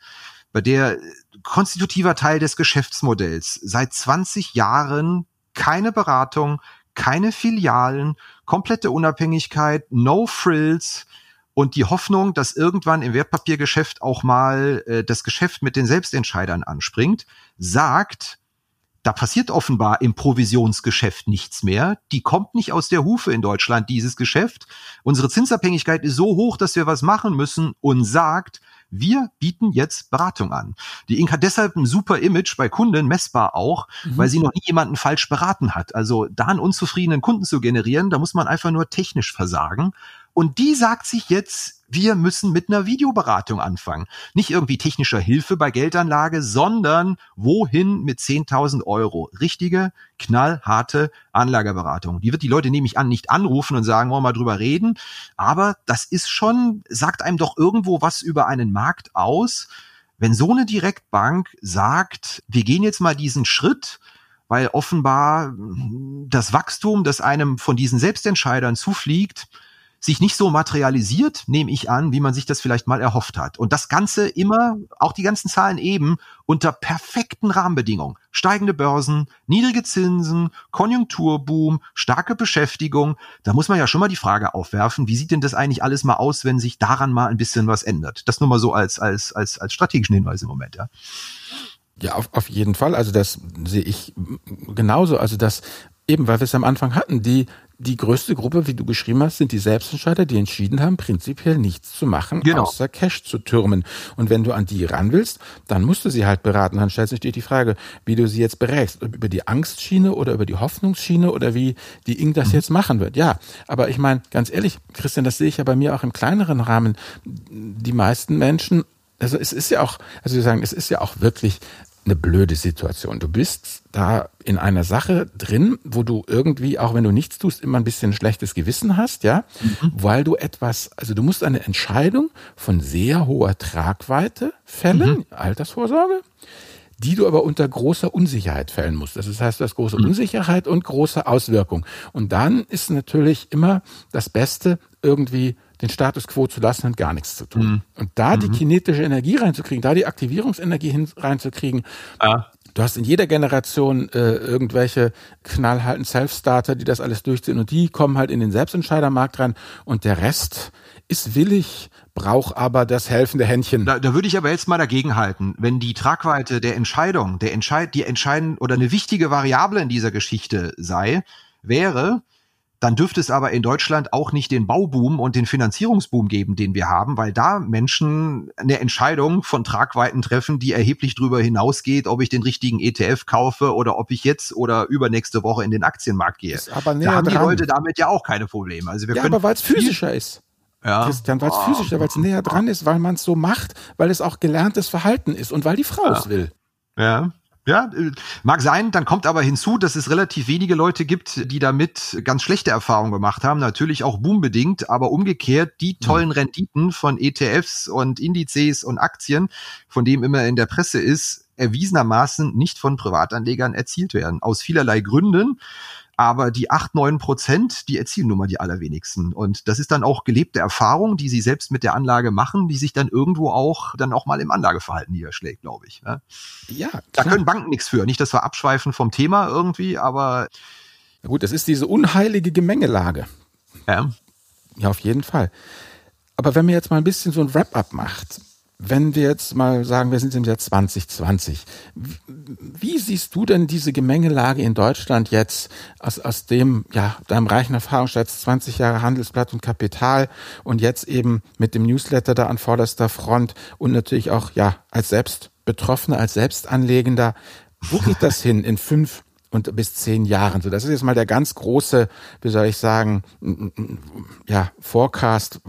bei der konstitutiver Teil des Geschäftsmodells seit 20 Jahren keine Beratung, keine Filialen, komplette Unabhängigkeit, no frills und die Hoffnung, dass irgendwann im Wertpapiergeschäft auch mal äh, das Geschäft mit den Selbstentscheidern anspringt, sagt, da passiert offenbar im Provisionsgeschäft nichts mehr. Die kommt nicht aus der Hufe in Deutschland, dieses Geschäft. Unsere Zinsabhängigkeit ist so hoch, dass wir was machen müssen und sagt, wir bieten jetzt Beratung an. Die Inc. hat deshalb ein super Image bei Kunden, messbar auch, mhm. weil sie noch nie jemanden falsch beraten hat. Also da einen unzufriedenen Kunden zu generieren, da muss man einfach nur technisch versagen. Und die sagt sich jetzt, wir müssen mit einer Videoberatung anfangen. Nicht irgendwie technischer Hilfe bei Geldanlage, sondern wohin mit 10.000 Euro? Richtige, knallharte Anlageberatung. Die wird die Leute nämlich an nicht anrufen und sagen, wollen wir mal drüber reden. Aber das ist schon, sagt einem doch irgendwo was über einen Markt aus. Wenn so eine Direktbank sagt, wir gehen jetzt mal diesen Schritt, weil offenbar das Wachstum, das einem von diesen Selbstentscheidern zufliegt, sich nicht so materialisiert, nehme ich an, wie man sich das vielleicht mal erhofft hat. Und das Ganze immer, auch die ganzen Zahlen eben, unter perfekten Rahmenbedingungen. Steigende Börsen, niedrige Zinsen, Konjunkturboom, starke Beschäftigung. Da muss man ja schon mal die Frage aufwerfen, wie sieht denn das eigentlich alles mal aus, wenn sich daran mal ein bisschen was ändert? Das nur mal so als, als, als, als strategischen Hinweis im Moment, ja. Ja, auf, auf jeden Fall. Also das sehe ich genauso. Also das eben, weil wir es am Anfang hatten, die die größte Gruppe, wie du geschrieben hast, sind die Selbstentscheider, die entschieden haben, prinzipiell nichts zu machen, genau. außer Cash zu türmen. Und wenn du an die ran willst, dann musst du sie halt beraten. Dann stellt sich dir die Frage, wie du sie jetzt berätst. Über die Angstschiene oder über die Hoffnungsschiene oder wie die Ing das jetzt machen wird. Ja, aber ich meine, ganz ehrlich, Christian, das sehe ich ja bei mir auch im kleineren Rahmen. Die meisten Menschen also es ist ja auch, also wir sagen, es ist ja auch wirklich eine blöde Situation. Du bist da in einer Sache drin, wo du irgendwie, auch wenn du nichts tust, immer ein bisschen schlechtes Gewissen hast, ja, mhm. weil du etwas, also du musst eine Entscheidung von sehr hoher Tragweite fällen, mhm. Altersvorsorge, die du aber unter großer Unsicherheit fällen musst. Das heißt, du hast große mhm. Unsicherheit und große Auswirkungen. Und dann ist natürlich immer das Beste, irgendwie den Status quo zu lassen und gar nichts zu tun. Mhm. Und da mhm. die kinetische Energie reinzukriegen, da die Aktivierungsenergie hin, reinzukriegen, ah. Du hast in jeder Generation äh, irgendwelche knallhalten Self-Starter, die das alles durchziehen und die kommen halt in den Selbstentscheidermarkt rein und der Rest ist willig, braucht aber das helfende Händchen. Da, da würde ich aber jetzt mal dagegen halten, wenn die Tragweite der Entscheidung, der Entscheid, die entscheiden oder eine wichtige Variable in dieser Geschichte sei, wäre, dann dürfte es aber in Deutschland auch nicht den Bauboom und den Finanzierungsboom geben, den wir haben, weil da Menschen eine Entscheidung von Tragweiten treffen, die erheblich darüber hinausgeht, ob ich den richtigen ETF kaufe oder ob ich jetzt oder übernächste Woche in den Aktienmarkt gehe. Ist aber näher da haben die Leute damit ja auch keine Probleme. Also wir ja, können aber weil es physischer ist. Ja. Christian, weil es oh. physischer, weil es näher dran ist, weil man es so macht, weil es auch gelerntes Verhalten ist und weil die Frau ja. es will. Ja, ja, äh, mag sein. Dann kommt aber hinzu, dass es relativ wenige Leute gibt, die damit ganz schlechte Erfahrungen gemacht haben. Natürlich auch boombedingt, aber umgekehrt die mhm. tollen Renditen von ETFs und Indizes und Aktien, von dem immer in der Presse ist, erwiesenermaßen nicht von Privatanlegern erzielt werden. Aus vielerlei Gründen. Aber die acht neun Prozent, die erzielen nun mal die allerwenigsten. Und das ist dann auch gelebte Erfahrung, die sie selbst mit der Anlage machen, die sich dann irgendwo auch dann auch mal im Anlageverhalten niederschlägt, glaube ich. Ne? Ja, klar. da können Banken nichts für. Nicht, dass wir abschweifen vom Thema irgendwie, aber. Na gut, das ist diese unheilige Gemengelage. Ja. Ja, auf jeden Fall. Aber wenn man jetzt mal ein bisschen so ein Wrap-up macht, wenn wir jetzt mal sagen, wir sind im Jahr 2020, wie siehst du denn diese Gemengelage in Deutschland jetzt aus, aus dem, ja, deinem reichen Erfahrungsschatz, 20 Jahre Handelsblatt und Kapital und jetzt eben mit dem Newsletter da an vorderster Front und natürlich auch, ja, als Selbstbetroffener, als Selbstanlegender, wo geht das hin in fünf und bis zehn Jahren? So, das ist jetzt mal der ganz große, wie soll ich sagen, ja, Forecast.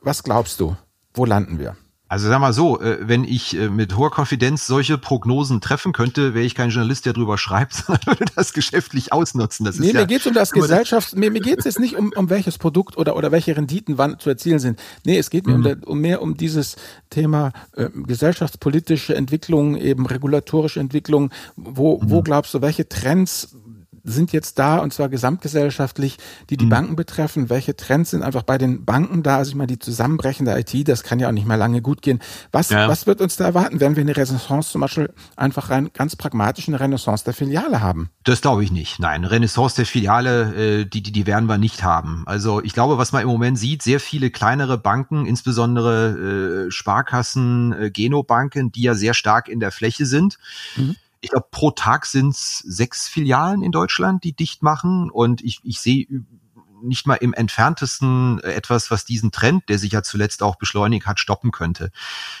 Was glaubst du? Wo landen wir? Also sag mal so, äh, wenn ich äh, mit hoher Konfidenz solche Prognosen treffen könnte, wäre ich kein Journalist, der drüber schreibt, sondern würde das geschäftlich ausnutzen. Das nee, ist mir ja geht's um das Gesellschafts... Mir, mir geht's jetzt nicht um, um welches Produkt oder, oder welche Renditen wann zu erzielen sind. Nee, es geht mir mhm. um, der, um mehr um dieses Thema äh, gesellschaftspolitische Entwicklung, eben regulatorische Entwicklung. Wo, mhm. wo glaubst du, welche Trends sind jetzt da und zwar gesamtgesellschaftlich, die die mhm. Banken betreffen. Welche Trends sind einfach bei den Banken da? Also ich meine, die zusammenbrechende IT, das kann ja auch nicht mehr lange gut gehen. Was, ja. was wird uns da erwarten? Werden wir eine Renaissance zum Beispiel einfach rein ganz pragmatisch eine Renaissance der Filiale haben? Das glaube ich nicht. Nein, Renaissance der Filiale, äh, die, die, die werden wir nicht haben. Also ich glaube, was man im Moment sieht, sehr viele kleinere Banken, insbesondere äh, Sparkassen, äh, Genobanken, die ja sehr stark in der Fläche sind, mhm ich glaube, pro Tag sind es sechs Filialen in Deutschland, die dicht machen. Und ich, ich sehe nicht mal im entferntesten etwas, was diesen Trend, der sich ja zuletzt auch beschleunigt hat, stoppen könnte.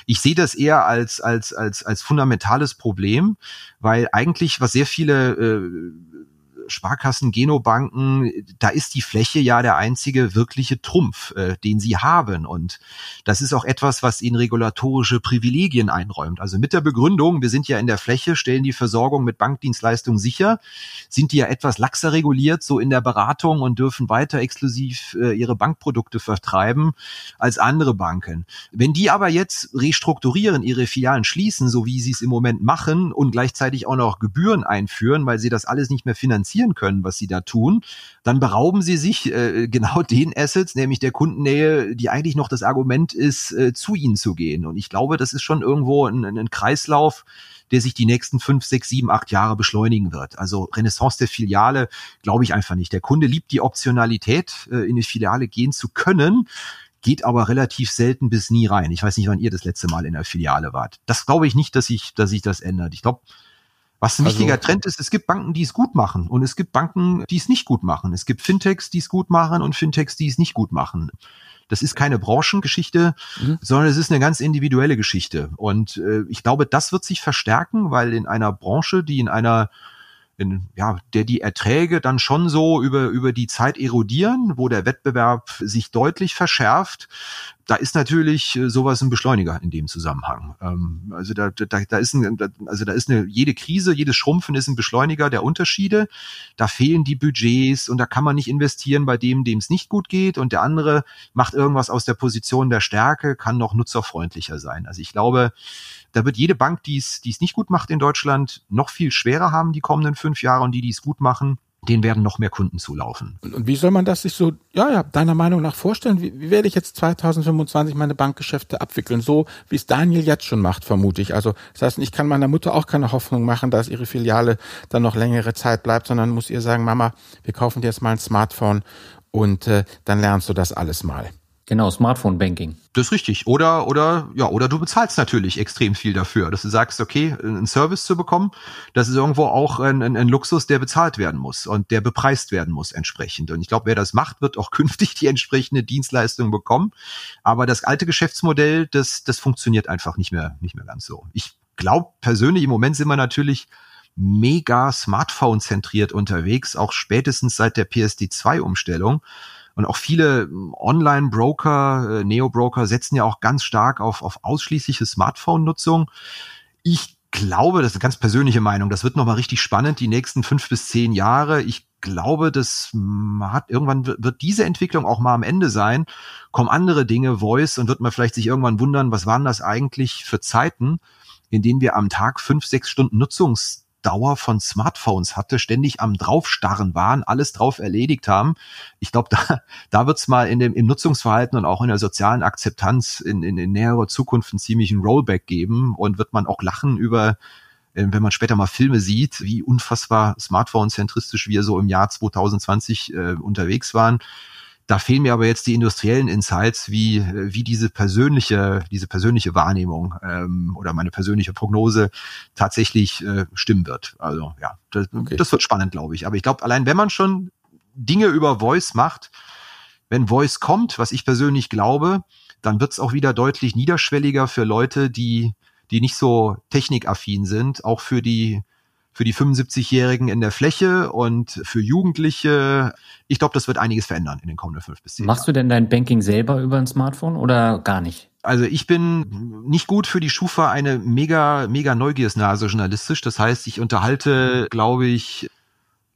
Ich sehe das eher als, als, als, als fundamentales Problem, weil eigentlich, was sehr viele äh, Sparkassen, Genobanken, da ist die Fläche ja der einzige wirkliche Trumpf, äh, den sie haben. Und das ist auch etwas, was ihnen regulatorische Privilegien einräumt. Also mit der Begründung, wir sind ja in der Fläche, stellen die Versorgung mit Bankdienstleistungen sicher, sind die ja etwas laxer reguliert, so in der Beratung und dürfen weiter exklusiv äh, ihre Bankprodukte vertreiben als andere Banken. Wenn die aber jetzt restrukturieren, ihre Filialen schließen, so wie sie es im Moment machen und gleichzeitig auch noch Gebühren einführen, weil sie das alles nicht mehr finanzieren, finanzieren können, was sie da tun, dann berauben sie sich äh, genau den Assets, nämlich der Kundennähe, die eigentlich noch das Argument ist, äh, zu ihnen zu gehen. Und ich glaube, das ist schon irgendwo ein, ein Kreislauf, der sich die nächsten fünf, sechs, sieben, acht Jahre beschleunigen wird. Also Renaissance der Filiale glaube ich einfach nicht. Der Kunde liebt die Optionalität, äh, in die Filiale gehen zu können geht aber relativ selten bis nie rein. Ich weiß nicht, wann ihr das letzte Mal in der Filiale wart. Das glaube ich nicht, dass sich dass sich das ändert. Ich glaube, was ein also, wichtiger Trend ist, es gibt Banken, die es gut machen und es gibt Banken, die es nicht gut machen. Es gibt Fintechs, die es gut machen und Fintechs, die es nicht gut machen. Das ist keine Branchengeschichte, mhm. sondern es ist eine ganz individuelle Geschichte. Und äh, ich glaube, das wird sich verstärken, weil in einer Branche, die in einer in, ja, der die Erträge dann schon so über, über die Zeit erodieren, wo der Wettbewerb sich deutlich verschärft, da ist natürlich äh, sowas ein Beschleuniger in dem Zusammenhang. Ähm, also da, da, da ist ein, also da ist eine jede Krise, jedes Schrumpfen ist ein Beschleuniger der Unterschiede. Da fehlen die Budgets und da kann man nicht investieren bei dem, dem es nicht gut geht und der andere macht irgendwas aus der Position der Stärke, kann noch nutzerfreundlicher sein. Also ich glaube, da wird jede Bank, die es, die es nicht gut macht in Deutschland, noch viel schwerer haben die kommenden fünf Jahre und die, die es gut machen, denen werden noch mehr Kunden zulaufen. Und, und, wie soll man das sich so, ja, ja, deiner Meinung nach vorstellen? Wie, wie werde ich jetzt 2025 meine Bankgeschäfte abwickeln? So, wie es Daniel jetzt schon macht, vermute ich. Also, das heißt, ich kann meiner Mutter auch keine Hoffnung machen, dass ihre Filiale dann noch längere Zeit bleibt, sondern muss ihr sagen, Mama, wir kaufen dir jetzt mal ein Smartphone und äh, dann lernst du das alles mal. Genau, Smartphone Banking. Das ist richtig. Oder, oder, ja, oder du bezahlst natürlich extrem viel dafür, dass du sagst, okay, einen Service zu bekommen, das ist irgendwo auch ein, ein, ein Luxus, der bezahlt werden muss und der bepreist werden muss entsprechend. Und ich glaube, wer das macht, wird auch künftig die entsprechende Dienstleistung bekommen. Aber das alte Geschäftsmodell, das, das funktioniert einfach nicht mehr, nicht mehr ganz so. Ich glaube persönlich, im Moment sind wir natürlich mega Smartphone zentriert unterwegs, auch spätestens seit der PSD2-Umstellung. Und auch viele hm, Online-Broker, äh, Neo-Broker setzen ja auch ganz stark auf, auf ausschließliche Smartphone-Nutzung. Ich glaube, das ist eine ganz persönliche Meinung, das wird nochmal richtig spannend, die nächsten fünf bis zehn Jahre. Ich glaube, das hat irgendwann wird diese Entwicklung auch mal am Ende sein. Kommen andere Dinge, Voice, und wird man vielleicht sich irgendwann wundern, was waren das eigentlich für Zeiten, in denen wir am Tag fünf, sechs Stunden Nutzungs Dauer von Smartphones hatte, ständig am draufstarren waren, alles drauf erledigt haben. Ich glaube, da, da wird's mal in dem, im Nutzungsverhalten und auch in der sozialen Akzeptanz in, in, in näherer Zukunft einen ziemlichen Rollback geben und wird man auch lachen über äh, wenn man später mal Filme sieht, wie unfassbar Smartphone-zentristisch wir so im Jahr 2020 äh, unterwegs waren. Da fehlen mir aber jetzt die industriellen Insights, wie, wie diese persönliche, diese persönliche Wahrnehmung ähm, oder meine persönliche Prognose tatsächlich äh, stimmen wird. Also ja, das, okay. das wird spannend, glaube ich. Aber ich glaube, allein wenn man schon Dinge über Voice macht, wenn Voice kommt, was ich persönlich glaube, dann wird es auch wieder deutlich niederschwelliger für Leute, die, die nicht so technikaffin sind, auch für die für die 75-Jährigen in der Fläche und für Jugendliche. Ich glaube, das wird einiges verändern in den kommenden fünf bis zehn Machst Jahren. du denn dein Banking selber über ein Smartphone oder gar nicht? Also ich bin nicht gut für die Schufa eine mega, mega Neugiersnase journalistisch. Das heißt, ich unterhalte, glaube ich,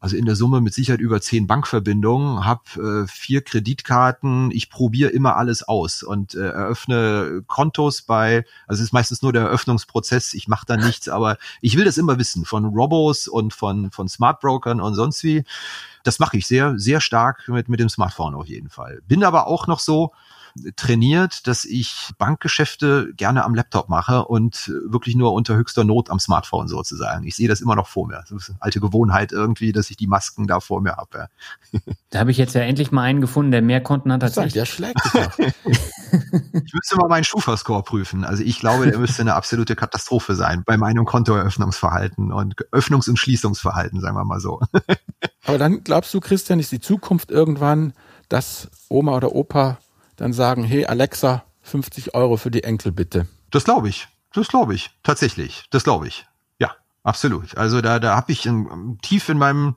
also in der Summe mit Sicherheit über zehn Bankverbindungen, habe äh, vier Kreditkarten, ich probiere immer alles aus und äh, eröffne Kontos bei, also es ist meistens nur der Eröffnungsprozess, ich mache da nichts, aber ich will das immer wissen von Robos und von, von Smart Brokern und sonst wie. Das mache ich sehr, sehr stark mit, mit dem Smartphone auf jeden Fall. Bin aber auch noch so, trainiert, dass ich Bankgeschäfte gerne am Laptop mache und wirklich nur unter höchster Not am Smartphone sozusagen. Ich sehe das immer noch vor mir. Das ist eine alte Gewohnheit irgendwie, dass ich die Masken da vor mir habe. Da habe ich jetzt ja endlich mal einen gefunden, der mehr Konten hat als ich. Der schlägt ich müsste mal meinen Schufa-Score prüfen. Also ich glaube, der müsste eine absolute Katastrophe sein bei meinem Kontoeröffnungsverhalten und Öffnungs- und Schließungsverhalten, sagen wir mal so. Aber dann glaubst du, Christian, ist die Zukunft irgendwann, dass Oma oder Opa dann sagen, hey Alexa, 50 Euro für die Enkel bitte. Das glaube ich. Das glaube ich. Tatsächlich. Das glaube ich. Ja, absolut. Also da, da habe ich in, tief in meinem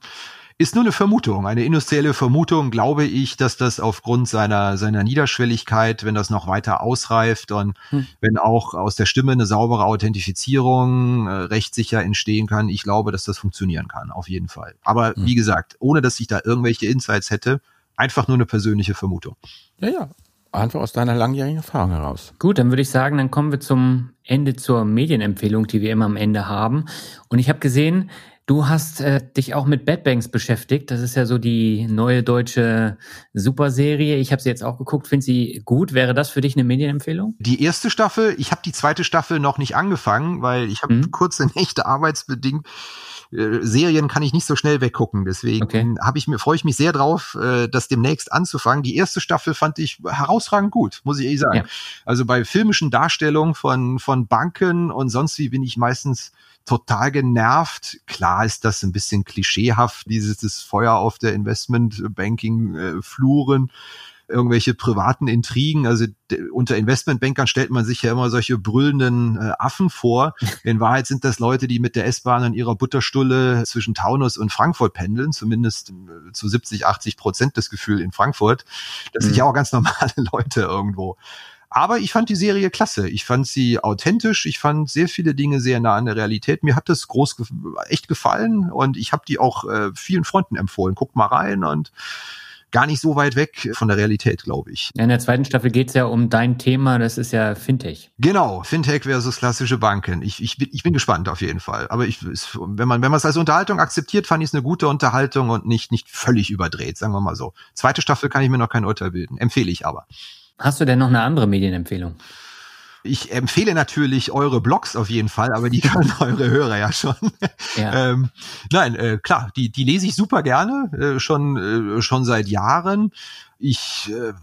ist nur eine Vermutung, eine industrielle Vermutung, glaube ich, dass das aufgrund seiner, seiner Niederschwelligkeit, wenn das noch weiter ausreift und hm. wenn auch aus der Stimme eine saubere Authentifizierung äh, rechtssicher entstehen kann, ich glaube, dass das funktionieren kann, auf jeden Fall. Aber hm. wie gesagt, ohne dass ich da irgendwelche Insights hätte, einfach nur eine persönliche Vermutung. Ja, ja. Einfach aus deiner langjährigen Erfahrung heraus. Gut, dann würde ich sagen, dann kommen wir zum Ende zur Medienempfehlung, die wir immer am Ende haben. Und ich habe gesehen, Du hast äh, dich auch mit Bad Banks beschäftigt. Das ist ja so die neue deutsche Superserie. Ich habe sie jetzt auch geguckt. Finde sie gut? Wäre das für dich eine Medienempfehlung? Die erste Staffel, ich habe die zweite Staffel noch nicht angefangen, weil ich habe mhm. kurze Nächte arbeitsbedingt äh, Serien kann ich nicht so schnell weggucken. Deswegen okay. habe ich mir freue ich mich sehr drauf, äh, das demnächst anzufangen. Die erste Staffel fand ich herausragend gut, muss ich ehrlich sagen. Ja. Also bei filmischen Darstellungen von von Banken und sonst wie bin ich meistens total genervt. Klar ist das ein bisschen klischeehaft, dieses das Feuer auf der Investmentbanking-Fluren. Äh, irgendwelche privaten Intrigen. Also unter Investmentbankern stellt man sich ja immer solche brüllenden äh, Affen vor. In Wahrheit sind das Leute, die mit der S-Bahn an ihrer Butterstulle zwischen Taunus und Frankfurt pendeln, zumindest äh, zu 70, 80 Prozent das Gefühl in Frankfurt. Das mhm. sind ja auch ganz normale Leute irgendwo. Aber ich fand die Serie klasse. Ich fand sie authentisch. Ich fand sehr viele Dinge sehr nah an der Realität. Mir hat das groß ge echt gefallen und ich habe die auch äh, vielen Freunden empfohlen. Guckt mal rein und gar nicht so weit weg von der Realität, glaube ich. In der zweiten Staffel geht es ja um dein Thema, das ist ja Fintech. Genau, Fintech versus klassische Banken. Ich, ich, bin, ich bin gespannt auf jeden Fall. Aber ich, wenn man wenn man es als Unterhaltung akzeptiert, fand ich es eine gute Unterhaltung und nicht, nicht völlig überdreht, sagen wir mal so. Zweite Staffel kann ich mir noch kein Urteil bilden, empfehle ich aber. Hast du denn noch eine andere Medienempfehlung? Ich empfehle natürlich eure Blogs auf jeden Fall, aber die können eure Hörer ja schon. Ja. ähm, nein, äh, klar, die, die lese ich super gerne, äh, schon, äh, schon seit Jahren. Ich äh,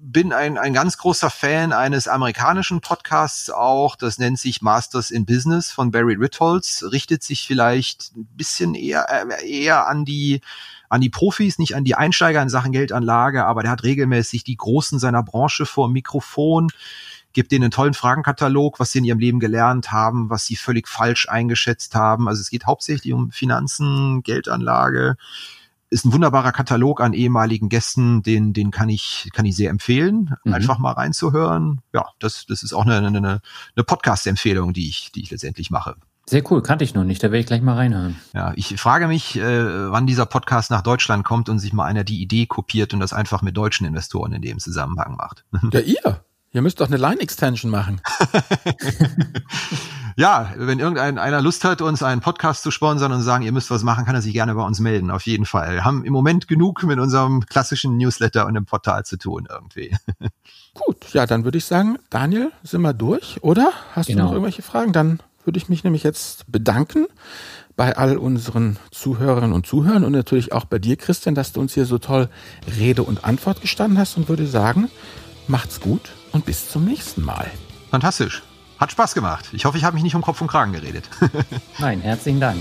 bin ein, ein ganz großer Fan eines amerikanischen Podcasts auch. Das nennt sich Masters in Business von Barry Ritholz. Richtet sich vielleicht ein bisschen eher, äh, eher an die an die Profis, nicht an die Einsteiger in Sachen Geldanlage, aber der hat regelmäßig die Großen seiner Branche vor Mikrofon, gibt denen einen tollen Fragenkatalog, was sie in ihrem Leben gelernt haben, was sie völlig falsch eingeschätzt haben. Also es geht hauptsächlich um Finanzen, Geldanlage. Ist ein wunderbarer Katalog an ehemaligen Gästen, den, den kann ich, kann ich sehr empfehlen, mhm. einfach mal reinzuhören. Ja, das, das ist auch eine, eine, eine Podcast-Empfehlung, die ich, die ich letztendlich mache. Sehr cool, kannte ich noch nicht, da werde ich gleich mal reinhören. Ja, ich frage mich, äh, wann dieser Podcast nach Deutschland kommt und sich mal einer die Idee kopiert und das einfach mit deutschen Investoren in dem Zusammenhang macht. Ja, ihr. Ihr müsst doch eine Line-Extension machen. ja, wenn irgendein einer Lust hat, uns einen Podcast zu sponsern und sagen, ihr müsst was machen, kann er sich gerne bei uns melden. Auf jeden Fall. Wir haben im Moment genug mit unserem klassischen Newsletter und dem Portal zu tun irgendwie. Gut, ja, dann würde ich sagen, Daniel, sind wir durch, oder? Hast genau. du noch irgendwelche Fragen? Dann würde ich mich nämlich jetzt bedanken bei all unseren Zuhörerinnen und Zuhörern und natürlich auch bei dir, Christian, dass du uns hier so toll Rede und Antwort gestanden hast und würde sagen, macht's gut und bis zum nächsten Mal. Fantastisch. Hat Spaß gemacht. Ich hoffe, ich habe mich nicht um Kopf und Kragen geredet. Nein, herzlichen Dank.